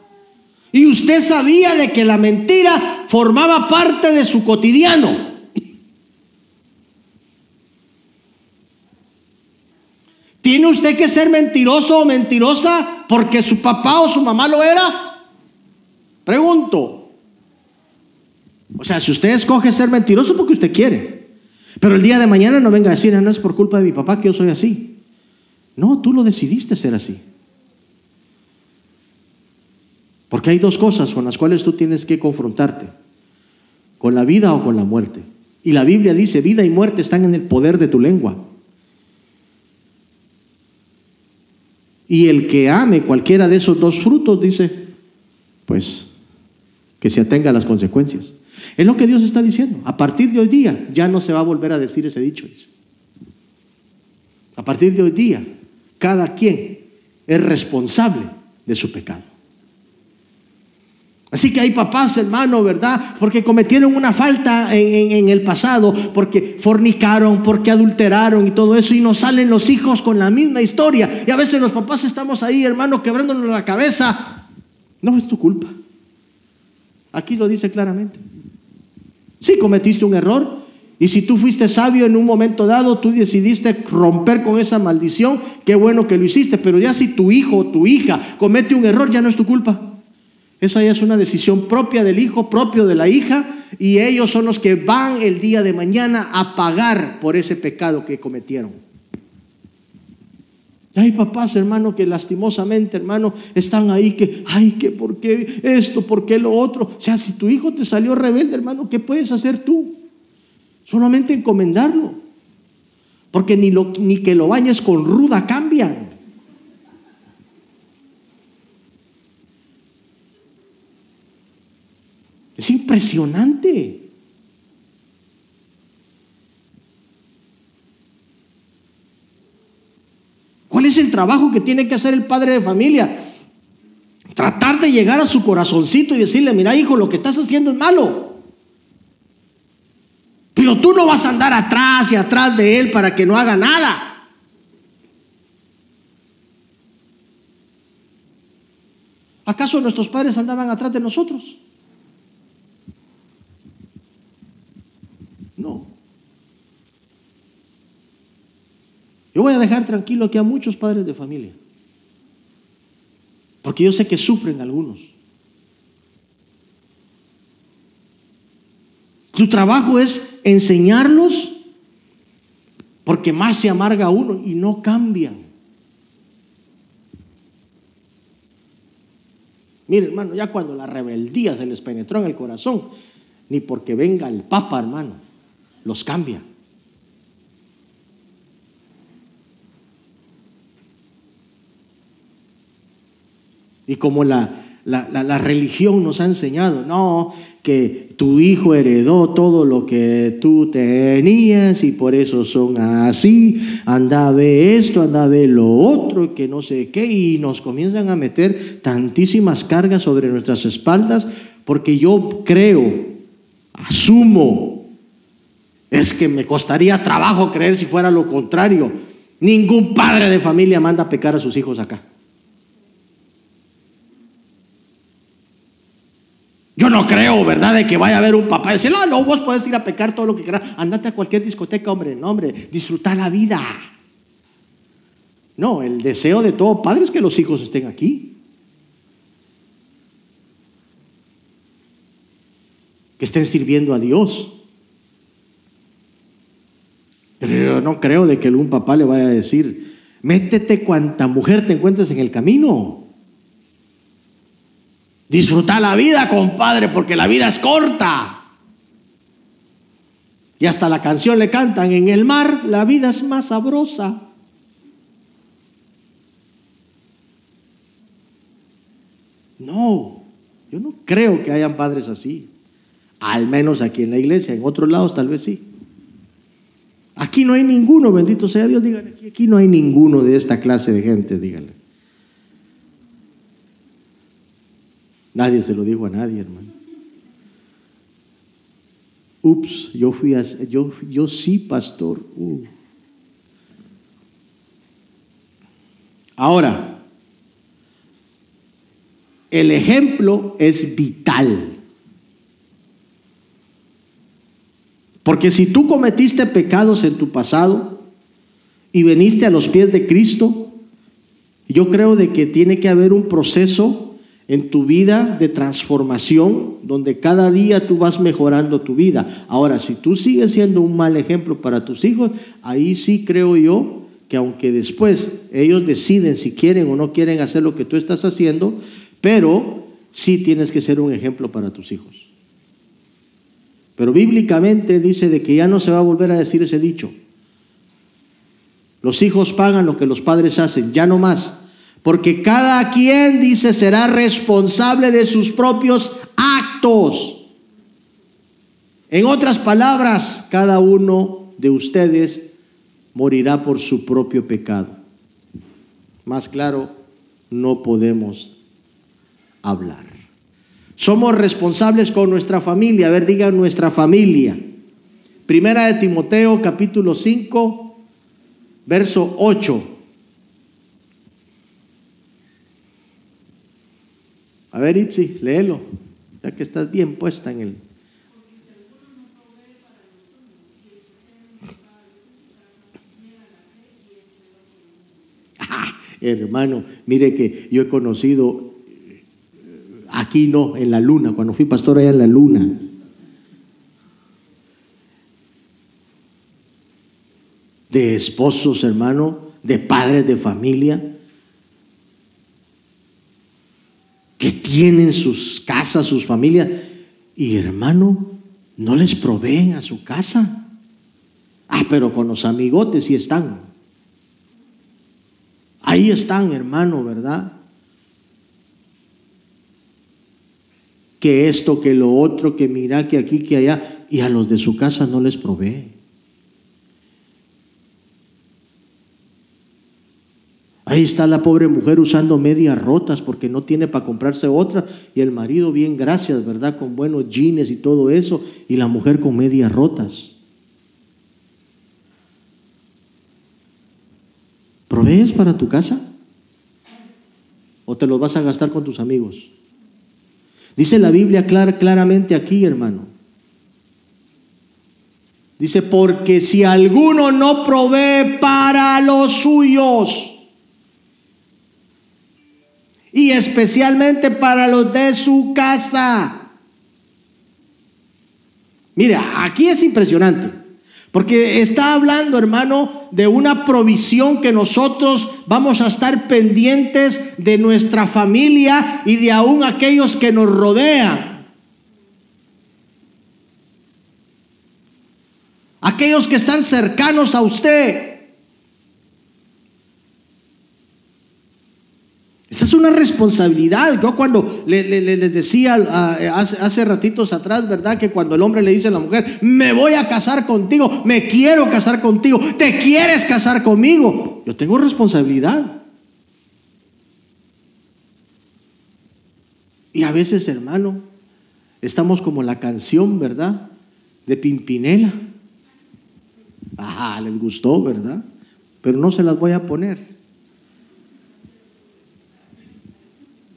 Y usted sabía de que la mentira formaba parte de su cotidiano. ¿Tiene usted que ser mentiroso o mentirosa porque su papá o su mamá lo era? Pregunto. O sea, si usted escoge ser mentiroso porque usted quiere. Pero el día de mañana no venga a decir, ah, no es por culpa de mi papá que yo soy así. No, tú lo decidiste ser así. Porque hay dos cosas con las cuales tú tienes que confrontarte, con la vida o con la muerte. Y la Biblia dice, vida y muerte están en el poder de tu lengua. Y el que ame cualquiera de esos dos frutos, dice, pues que se atenga a las consecuencias. Es lo que Dios está diciendo. A partir de hoy día ya no se va a volver a decir ese dicho. A partir de hoy día cada quien es responsable de su pecado. Así que hay papás, hermano, ¿verdad? Porque cometieron una falta en, el pasado, porque fornicaron, porque adulteraron y todo eso, y nos salen los hijos con la misma historia. Y a veces los papás estamos ahí, hermano, quebrándonos la cabeza. No es tu culpa. Aquí lo dice claramente. Si cometiste un error, y si tú fuiste sabio en un momento dado, tú decidiste romper con esa maldición, qué bueno que lo hiciste, pero ya si tu hijo o tu hija comete un error, ya no es tu culpa. Esa ya es una decisión propia del hijo, propio de la hija, y ellos son los que van el día de mañana a pagar por ese pecado que cometieron. Hay papás, hermano, que lastimosamente, hermano, están ahí que, ay, que por qué esto, por qué lo otro. O sea, si tu hijo te salió rebelde, hermano, ¿qué puedes hacer tú? Solamente encomendarlo. Porque ni, lo, ni que lo bañes con ruda cambian. Es impresionante. ¿Cuál es el trabajo que tiene que hacer el padre de familia? Tratar de llegar a su corazoncito y decirle, mira hijo, lo que estás haciendo es malo. Pero tú no vas a andar atrás y atrás de Él para que no haga nada. ¿Acaso nuestros padres andaban atrás de nosotros? No. Yo voy a dejar tranquilo aquí a muchos padres de familia. Porque yo sé que sufren algunos. Tu trabajo es enseñarlos porque más se amarga uno y no cambian. Mire, hermano, ya cuando la rebeldía se les penetró en el corazón, ni porque venga el Papa, hermano. Los cambia. Y como la, la, religión nos ha enseñado, no, que tu hijo heredó todo lo que tú tenías y por eso son así, anda ve esto, anda ve lo otro, que no sé qué, y nos comienzan a meter tantísimas cargas sobre nuestras espaldas, porque yo creo, asumo, es que me costaría trabajo creer si fuera lo contrario. Ningún padre de familia manda a pecar a sus hijos acá. Yo no creo, ¿verdad?, de que vaya a haber un papá y decir, no, no, vos podés ir a pecar todo lo que quieras. Andate a cualquier discoteca, hombre, no, hombre, disfrutar la vida. No, el deseo de todo padre es que los hijos estén aquí. Que estén sirviendo a Dios. Pero yo no creo de que algún papá le vaya a decir, métete cuanta mujer te encuentres en el camino. Disfrutar la vida, compadre, porque la vida es corta. Y hasta la canción le cantan, en el mar la vida es más sabrosa. No, yo no creo que hayan padres así. Al menos aquí en la iglesia, en otros lados tal vez sí. Aquí no hay ninguno, bendito sea Dios, díganle, aquí, no hay ninguno de esta clase de gente, díganle. Nadie se lo dijo a nadie, hermano. Ups, yo fui a, yo, yo sí, pastor. Uh. Ahora, el ejemplo es vital. Porque si tú cometiste pecados en tu pasado y veniste a los pies de Cristo, yo creo de que tiene que haber un proceso en tu vida de transformación, donde cada día tú vas mejorando tu vida. Ahora, si tú sigues siendo un mal ejemplo para tus hijos, ahí sí creo yo que aunque después ellos deciden si quieren o no quieren hacer lo que tú estás haciendo, pero sí tienes que ser un ejemplo para tus hijos. Pero bíblicamente dice de que ya no se va a volver a decir ese dicho. Los hijos pagan lo que los padres hacen, ya no más. Porque cada quien, dice, será responsable de sus propios actos. En otras palabras, cada uno de ustedes morirá por su propio pecado. Más claro, no podemos hablar. Somos responsables con nuestra familia. A ver, digan nuestra familia. Primera de Timoteo capítulo 5, verso 8. A ver, Ipsi, léelo, ya que estás bien puesta en él. Ah, [LAUGHS] hermano, mire que yo he conocido, aquí no, en la luna, cuando fui pastor allá en la luna. De esposos, hermano, de padres de familia, que tienen sus casas, sus familias, y hermano, no les proveen a su casa. Ah, pero con los amigotes sí están. Ahí están, hermano, ¿verdad? Que esto, que lo otro, que mira, que aquí, que allá, y a los de su casa no les provee. Ahí está la pobre mujer usando medias rotas porque no tiene para comprarse otra y el marido bien gracias, ¿verdad? Con buenos jeans y todo eso y la mujer con medias rotas. ¿Provees para tu casa? ¿O te los vas a gastar con tus amigos? Dice la Biblia claramente aquí, hermano. Dice, porque si alguno no provee para los suyos, y especialmente para los de su casa. Mira, aquí es impresionante, porque está hablando, hermano, de una provisión que nosotros vamos a estar pendientes de nuestra familia y de aún aquellos que nos rodean. Aquellos que están cercanos a usted. Es una responsabilidad. Yo cuando le, decía hace, hace, ratitos atrás, ¿verdad? Que cuando el hombre le dice a la mujer, me voy a casar contigo, me quiero casar contigo, te quieres casar conmigo. Yo tengo responsabilidad. Y a veces, hermano, estamos como la canción, ¿verdad? De Pimpinela. Ajá, les gustó, ¿verdad? Pero no se las voy a poner.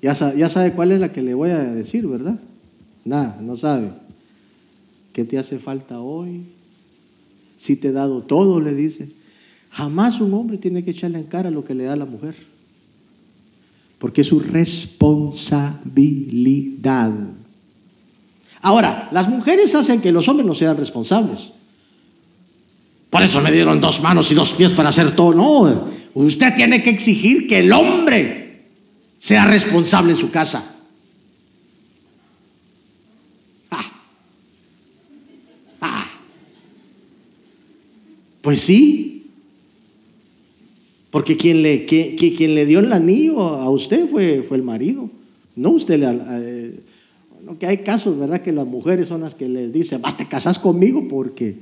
Ya, sabe cuál es la que le voy a decir, ¿verdad? Nada, no sabe. ¿Qué te hace falta hoy? Si te he dado todo, le dice. Jamás un hombre tiene que echarle en cara lo que le da la mujer. Porque es su responsabilidad. Ahora, las mujeres hacen que los hombres no sean responsables. Por eso me dieron dos manos y dos pies para hacer todo. No, usted tiene que exigir que el hombre sea responsable en su casa. Ah. Ah. Pues sí, porque quien le, quien le dio el anillo a usted fue, fue el marido, no usted le... Eh, que hay casos, ¿verdad? Que las mujeres son las que le dicen, vas, te casas conmigo porque...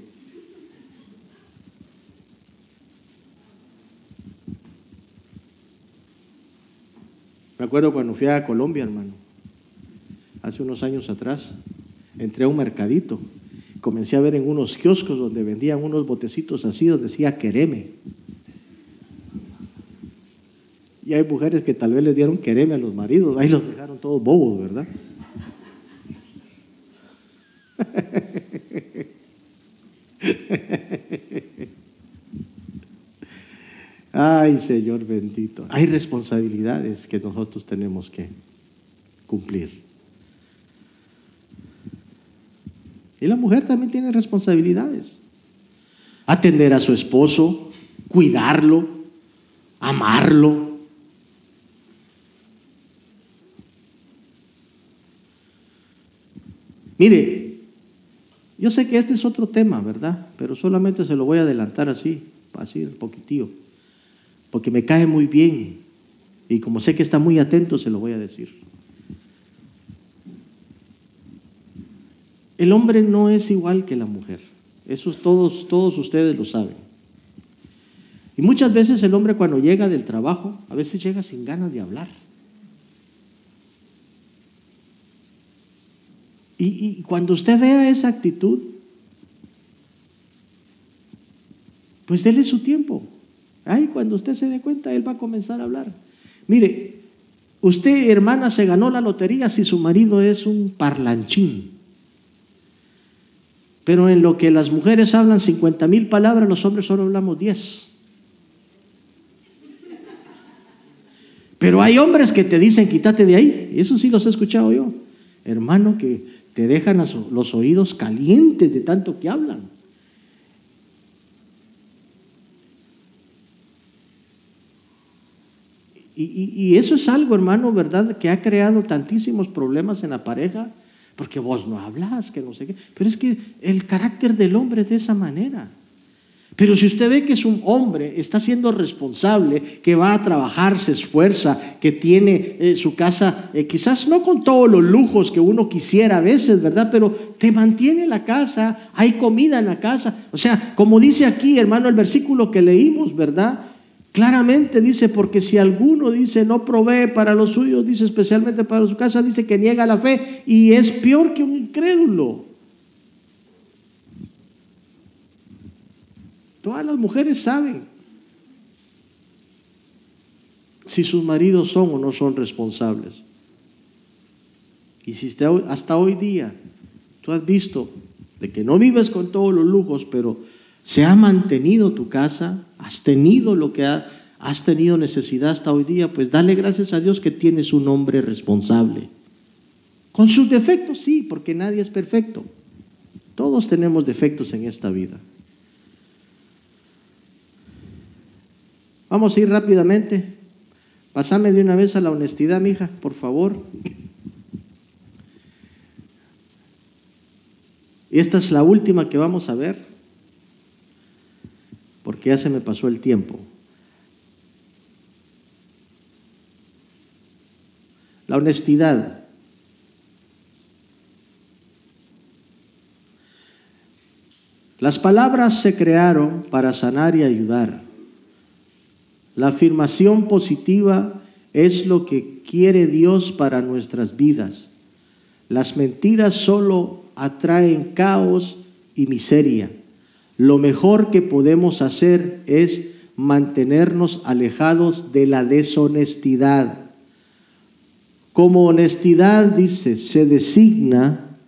Me acuerdo cuando fui a Colombia, hermano, hace unos años atrás, entré a un mercadito, comencé a ver en unos kioscos donde vendían unos botecitos así, donde decía quereme. Y hay mujeres que tal vez les dieron quereme a los maridos, ahí los dejaron todos bobos, ¿verdad? Ay, Señor bendito. Hay responsabilidades que nosotros tenemos que cumplir. Y la mujer también tiene responsabilidades. Atender a su esposo, cuidarlo, amarlo. Mire, yo sé que este es otro tema, ¿verdad? Pero solamente se lo voy a adelantar así, así un poquitío porque me cae muy bien. Y como sé que está muy atento, se lo voy a decir. El hombre no es igual que la mujer. Eso todos, todos ustedes lo saben. Y muchas veces el hombre cuando llega del trabajo, a veces llega sin ganas de hablar. Y, y cuando usted vea esa actitud, pues déle su tiempo. Ay, cuando usted se dé cuenta, él va a comenzar a hablar. Mire, usted, hermana, se ganó la lotería si su marido es un parlanchín. Pero en lo que las mujeres hablan 50 mil palabras, los hombres solo hablamos 10. Pero hay hombres que te dicen, quítate de ahí. Eso sí los he escuchado yo. Hermano, que te dejan los oídos calientes de tanto que hablan. Y, eso es algo, hermano, ¿verdad? Que ha creado tantísimos problemas en la pareja, porque vos no hablas, que no sé qué. Pero es que el carácter del hombre es de esa manera. Pero si usted ve que es un hombre, está siendo responsable, que va a trabajar, se esfuerza, que tiene eh, su casa, eh, quizás no con todos los lujos que uno quisiera a veces, ¿verdad? Pero te mantiene la casa, hay comida en la casa. O sea, como dice aquí, hermano, el versículo que leímos, ¿verdad? Claramente dice, porque si alguno dice no provee para los suyos, dice especialmente para su casa, dice que niega la fe y es peor que un incrédulo. Todas las mujeres saben si sus maridos son o no son responsables. Y si hasta hoy día tú has visto de que no vives con todos los lujos, pero se ha mantenido tu casa, has tenido lo que has tenido necesidad hasta hoy día, pues dale gracias a Dios que tienes un hombre responsable. Con sus defectos, sí, porque nadie es perfecto. Todos tenemos defectos en esta vida. Vamos a ir rápidamente. Pásame de una vez a la honestidad, mija, por favor. Y esta es la última que vamos a ver. Porque ya se me pasó el tiempo. La honestidad. Las palabras se crearon para sanar y ayudar. La afirmación positiva es lo que quiere Dios para nuestras vidas. Las mentiras solo atraen caos y miseria. Lo mejor que podemos hacer es mantenernos alejados de la deshonestidad. Como honestidad, dice, se designa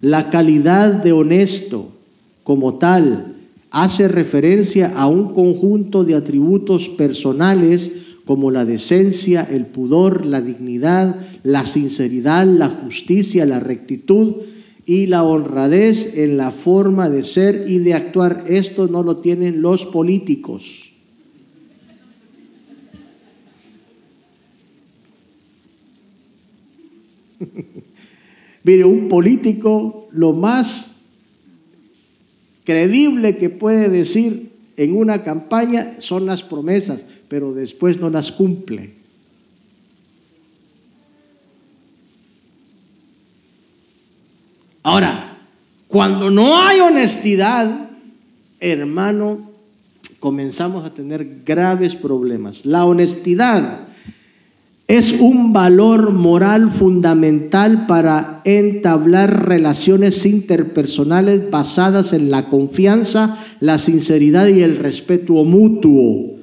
la calidad de honesto como tal. Hace referencia a un conjunto de atributos personales como la decencia, el pudor, la dignidad, la sinceridad, la justicia, la rectitud y la honradez en la forma de ser y de actuar. Esto no lo tienen los políticos. [LAUGHS] Mire, un político lo más credible que puede decir en una campaña son las promesas, pero después no las cumple. Ahora, cuando no hay honestidad, hermano, comenzamos a tener graves problemas. La honestidad es un valor moral fundamental para entablar relaciones interpersonales basadas en la confianza, la sinceridad y el respeto mutuo.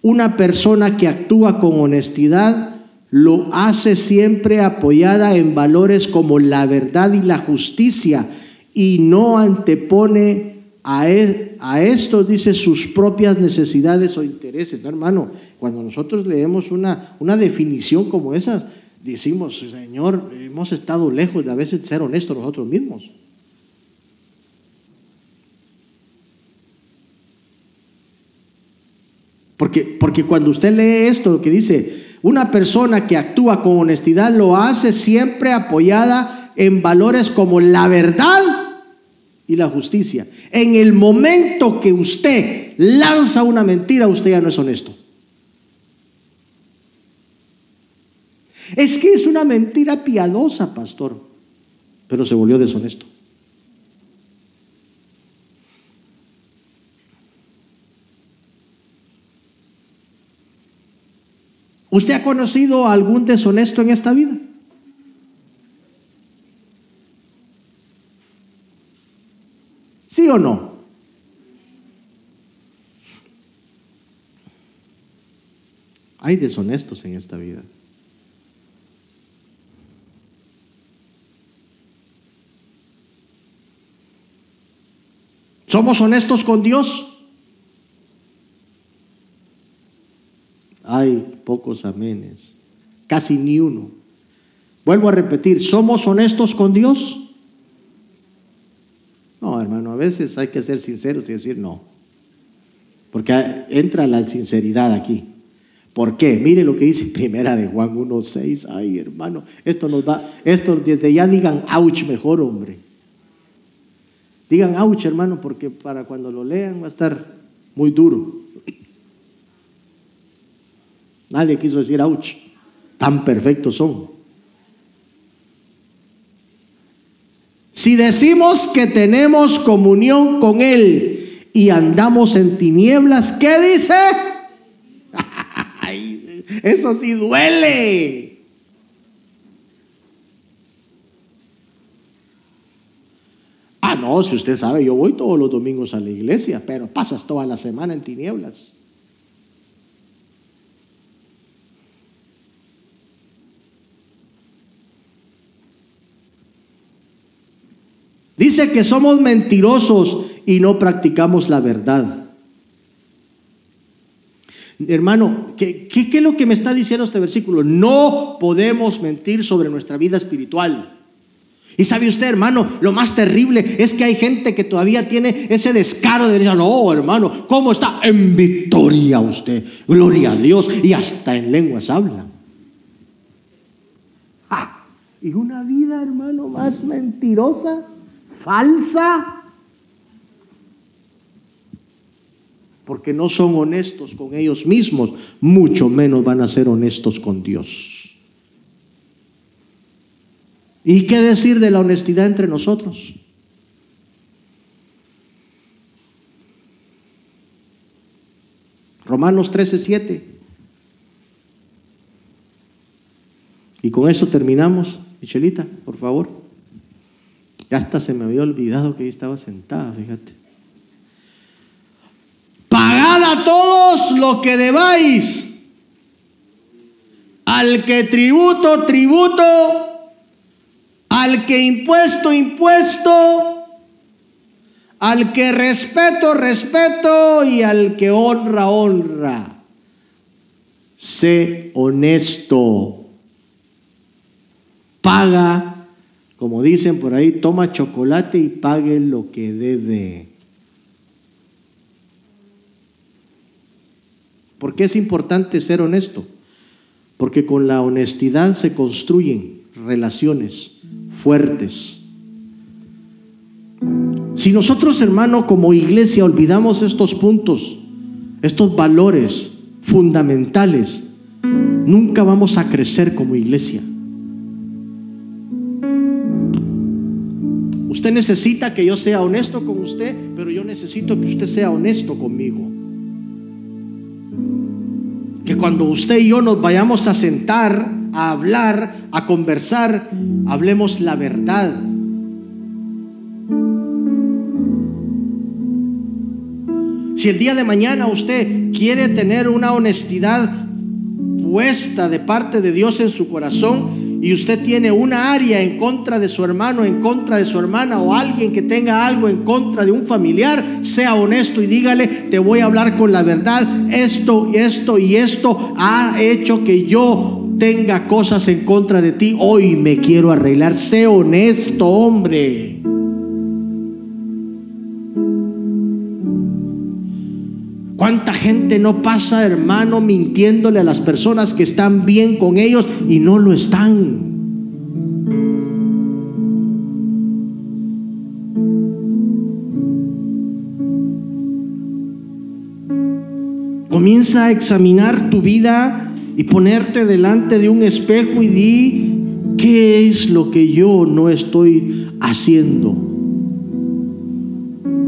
Una persona que actúa con honestidad lo hace siempre apoyada en valores como la verdad y la justicia y no antepone a, e, a esto, dice, sus propias necesidades o intereses. No, hermano, cuando nosotros leemos una, una definición como esa, decimos, Señor, hemos estado lejos de a veces ser honestos nosotros mismos. Porque, porque cuando usted lee esto, lo que dice, una persona que actúa con honestidad lo hace siempre apoyada en valores como la verdad y la justicia. En el momento que usted lanza una mentira, usted ya no es honesto. Es que es una mentira piadosa, pastor, pero se volvió deshonesto. ¿Usted ha conocido a algún deshonesto en esta vida? ¿Sí o no? Hay deshonestos en esta vida. ¿Somos honestos con Dios? Hay pocos amenes, casi ni uno. Vuelvo a repetir, ¿somos honestos con Dios? No, hermano, a veces hay que ser sinceros y decir no. Porque entra la sinceridad aquí. ¿Por qué? Mire lo que dice [LAUGHS] primera de Juan 1.6. Ay, hermano, esto nos va, esto desde ya digan ouch mejor, hombre. Digan ouch, hermano, porque para cuando lo lean va a estar muy duro. Nadie quiso decir ouch. Tan perfectos son. Si decimos que tenemos comunión con Él y andamos en tinieblas, ¿qué dice? [LAUGHS] Eso sí duele. Ah, no, si usted sabe, yo voy todos los domingos a la iglesia, pero pasas toda la semana en tinieblas. Dice que somos mentirosos y no practicamos la verdad. Hermano, ¿qué, es lo que me está diciendo este versículo? No podemos mentir sobre nuestra vida espiritual. Y sabe usted, hermano, lo más terrible es que hay gente que todavía tiene ese descaro de decir, no, hermano, ¿cómo está? En victoria usted, gloria a Dios, y hasta en lenguas habla. Ah, y una vida, hermano, más mentirosa falsa. porque no son honestos con ellos mismos, mucho menos van a ser honestos con Dios. ¿Y qué decir de la honestidad entre nosotros? Romanos 13, 7. Y con eso terminamos. Michelita, por favor. Ya hasta se me había olvidado que ahí estaba sentada, fíjate. Pagad a todos lo que debáis. Al que tributo, tributo. Al que impuesto, impuesto. Al que respeto, respeto. Y al que honra, honra. Sé honesto paga, como dicen por ahí, toma chocolate y pague lo que debe. ¿Por qué es importante ser honesto? Porque con la honestidad se construyen relaciones fuertes. Si nosotros, hermano, como iglesia olvidamos estos puntos, estos valores fundamentales, nunca vamos a crecer como iglesia. Usted necesita que yo sea honesto con usted, pero yo necesito que usted sea honesto conmigo. Que cuando usted y yo nos vayamos a sentar, a hablar, a conversar, hablemos la verdad. Si el día de mañana usted quiere tener una honestidad puesta de parte de Dios en su corazón, y usted tiene una área en contra de su hermano, en contra de su hermana o alguien que tenga algo en contra de un familiar, sea honesto y dígale, te voy a hablar con la verdad, esto, esto y esto ha hecho que yo tenga cosas en contra de ti, hoy me quiero arreglar, sé honesto, hombre. ¿Cuánta gente no pasa, hermano, mintiéndole a las personas que están bien con ellos y no lo están? Comienza a examinar tu vida y ponerte delante de un espejo y di, ¿qué es lo que yo no estoy haciendo?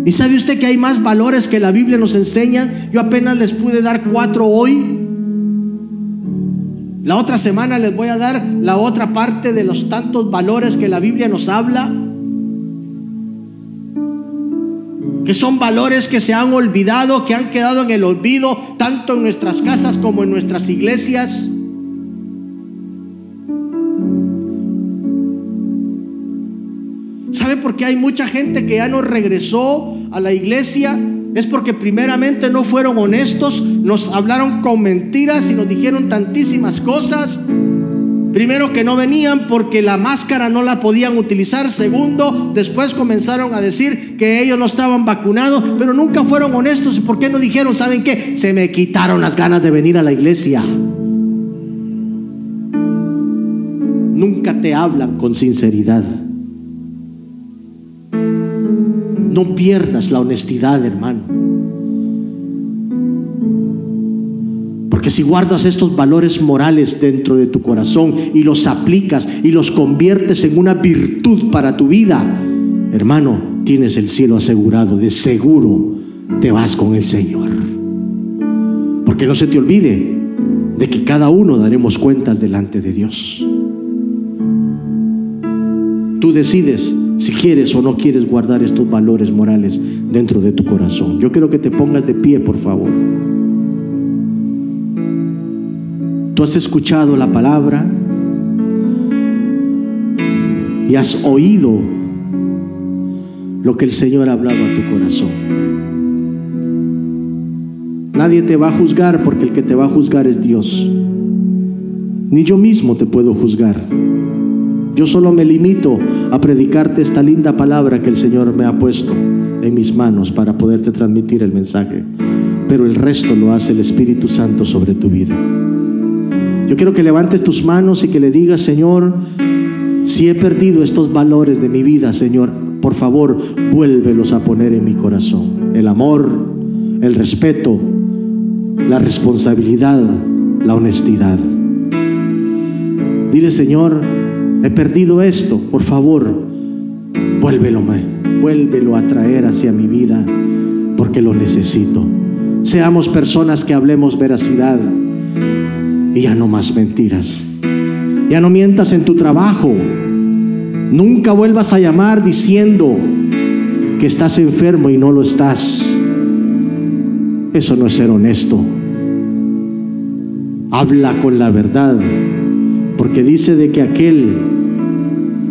¿Y sabe usted que hay más valores que la Biblia nos enseña? Yo apenas les pude dar cuatro hoy. La otra semana les voy a dar la otra parte de los tantos valores que la Biblia nos habla. Que son valores que se han olvidado, que han quedado en el olvido, tanto en nuestras casas como en nuestras iglesias. ¿Sabe por qué hay mucha gente que ya no regresó a la iglesia? Es porque primeramente no fueron honestos, nos hablaron con mentiras y nos dijeron tantísimas cosas. Primero que no venían porque la máscara no la podían utilizar. Segundo, después comenzaron a decir que ellos no estaban vacunados, pero nunca fueron honestos. ¿Y por qué no dijeron, saben qué? Se me quitaron las ganas de venir a la iglesia. Nunca te hablan con sinceridad. No pierdas la honestidad, hermano. Porque si guardas estos valores morales dentro de tu corazón y los aplicas y los conviertes en una virtud para tu vida, hermano, tienes el cielo asegurado. De seguro te vas con el Señor. Porque no se te olvide de que cada uno daremos cuentas delante de Dios. Tú decides si quieres o no quieres guardar estos valores morales dentro de tu corazón. Yo quiero que te pongas de pie, por favor. Tú has escuchado la palabra y has oído lo que el Señor ha hablado a tu corazón. Nadie te va a juzgar porque el que te va a juzgar es Dios. Ni yo mismo te puedo juzgar. Yo solo me limito a predicarte esta linda palabra que el Señor me ha puesto en mis manos para poderte transmitir el mensaje. Pero el resto lo hace el Espíritu Santo sobre tu vida. Yo quiero que levantes tus manos y que le digas, Señor, si he perdido estos valores de mi vida, Señor, por favor, vuélvelos a poner en mi corazón. El amor, el respeto, la responsabilidad, la honestidad. Dile, Señor, he perdido esto, por favor, vuélvelo, vuélvelo a traer hacia mi vida, porque lo necesito. Seamos personas que hablemos veracidad y ya no más mentiras. Ya no mientas en tu trabajo. Nunca vuelvas a llamar diciendo que estás enfermo y no lo estás. Eso no es ser honesto. Habla con la verdad, porque dice de que aquel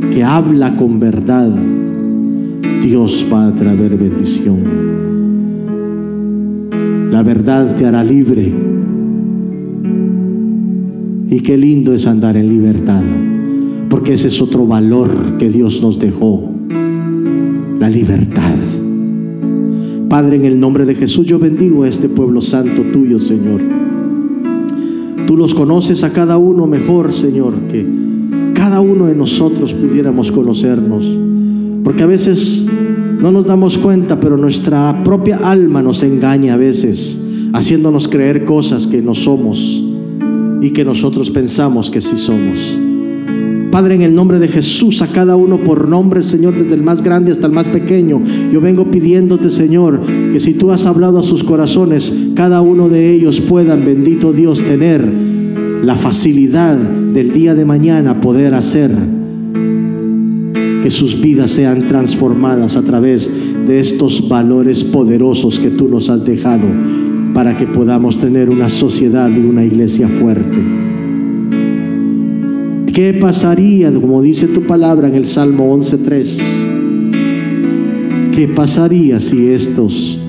que habla con verdad, Dios va a traer bendición. La verdad te hará libre. Y qué lindo es andar en libertad, porque ese es otro valor que Dios nos dejó, la libertad. Padre, en el nombre de Jesús yo bendigo a este pueblo santo tuyo, Señor. Tú los conoces a cada uno mejor, Señor, que cada uno de nosotros pudiéramos conocernos. Porque a veces no nos damos cuenta, pero nuestra propia alma nos engaña a veces, haciéndonos creer cosas que no somos y que nosotros pensamos que sí somos. Padre, en el nombre de Jesús, a cada uno por nombre, Señor, desde el más grande hasta el más pequeño, yo vengo pidiéndote, Señor, que si tú has hablado a sus corazones, cada uno de ellos puedan, bendito Dios, tener la facilidad del día de mañana poder hacer que sus vidas sean transformadas a través de estos valores poderosos que tú nos has dejado para que podamos tener una sociedad y una iglesia fuerte. ¿Qué pasaría, como dice tu palabra en el Salmo 11.3? ¿Qué pasaría si estos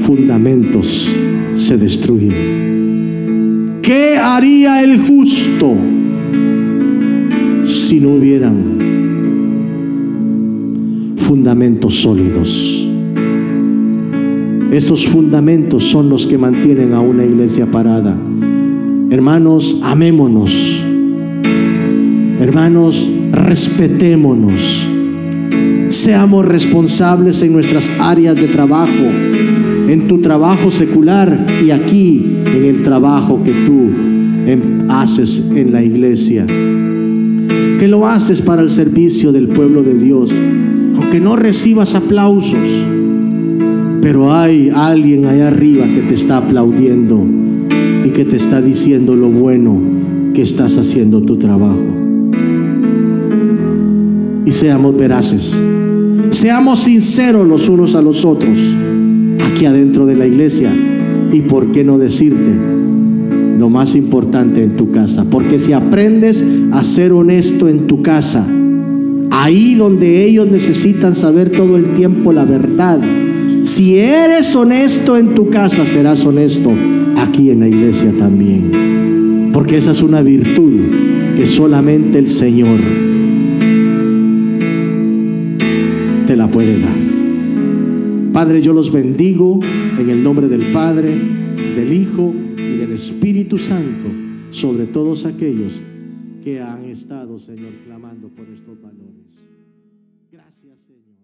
fundamentos se destruyen? ¿Qué haría el justo si no hubieran fundamentos sólidos? Estos fundamentos son los que mantienen a una iglesia parada. Hermanos, amémonos Hermanos, respetémonos. Seamos responsables en nuestras áreas de trabajo, en tu trabajo secular y aquí en el trabajo que tú em, haces en la iglesia. Que lo haces para el servicio del pueblo de Dios, aunque no recibas aplausos, pero hay alguien allá arriba que te está aplaudiendo y que te está diciendo lo bueno que estás haciendo tu trabajo y seamos veraces. Seamos sinceros los unos a los otros aquí adentro de la iglesia. Y por qué no decirte lo más importante en tu casa. Porque si aprendes a ser honesto en tu casa, ahí donde ellos necesitan saber todo el tiempo la verdad, si eres honesto en tu casa, serás honesto aquí en la iglesia también. Porque esa es una virtud que solamente el Señor te la puede dar. Padre, yo los bendigo en el nombre del Padre, del Hijo y del Espíritu Santo sobre todos aquellos que han estado, Señor, clamando por estos valores. Gracias, Señor.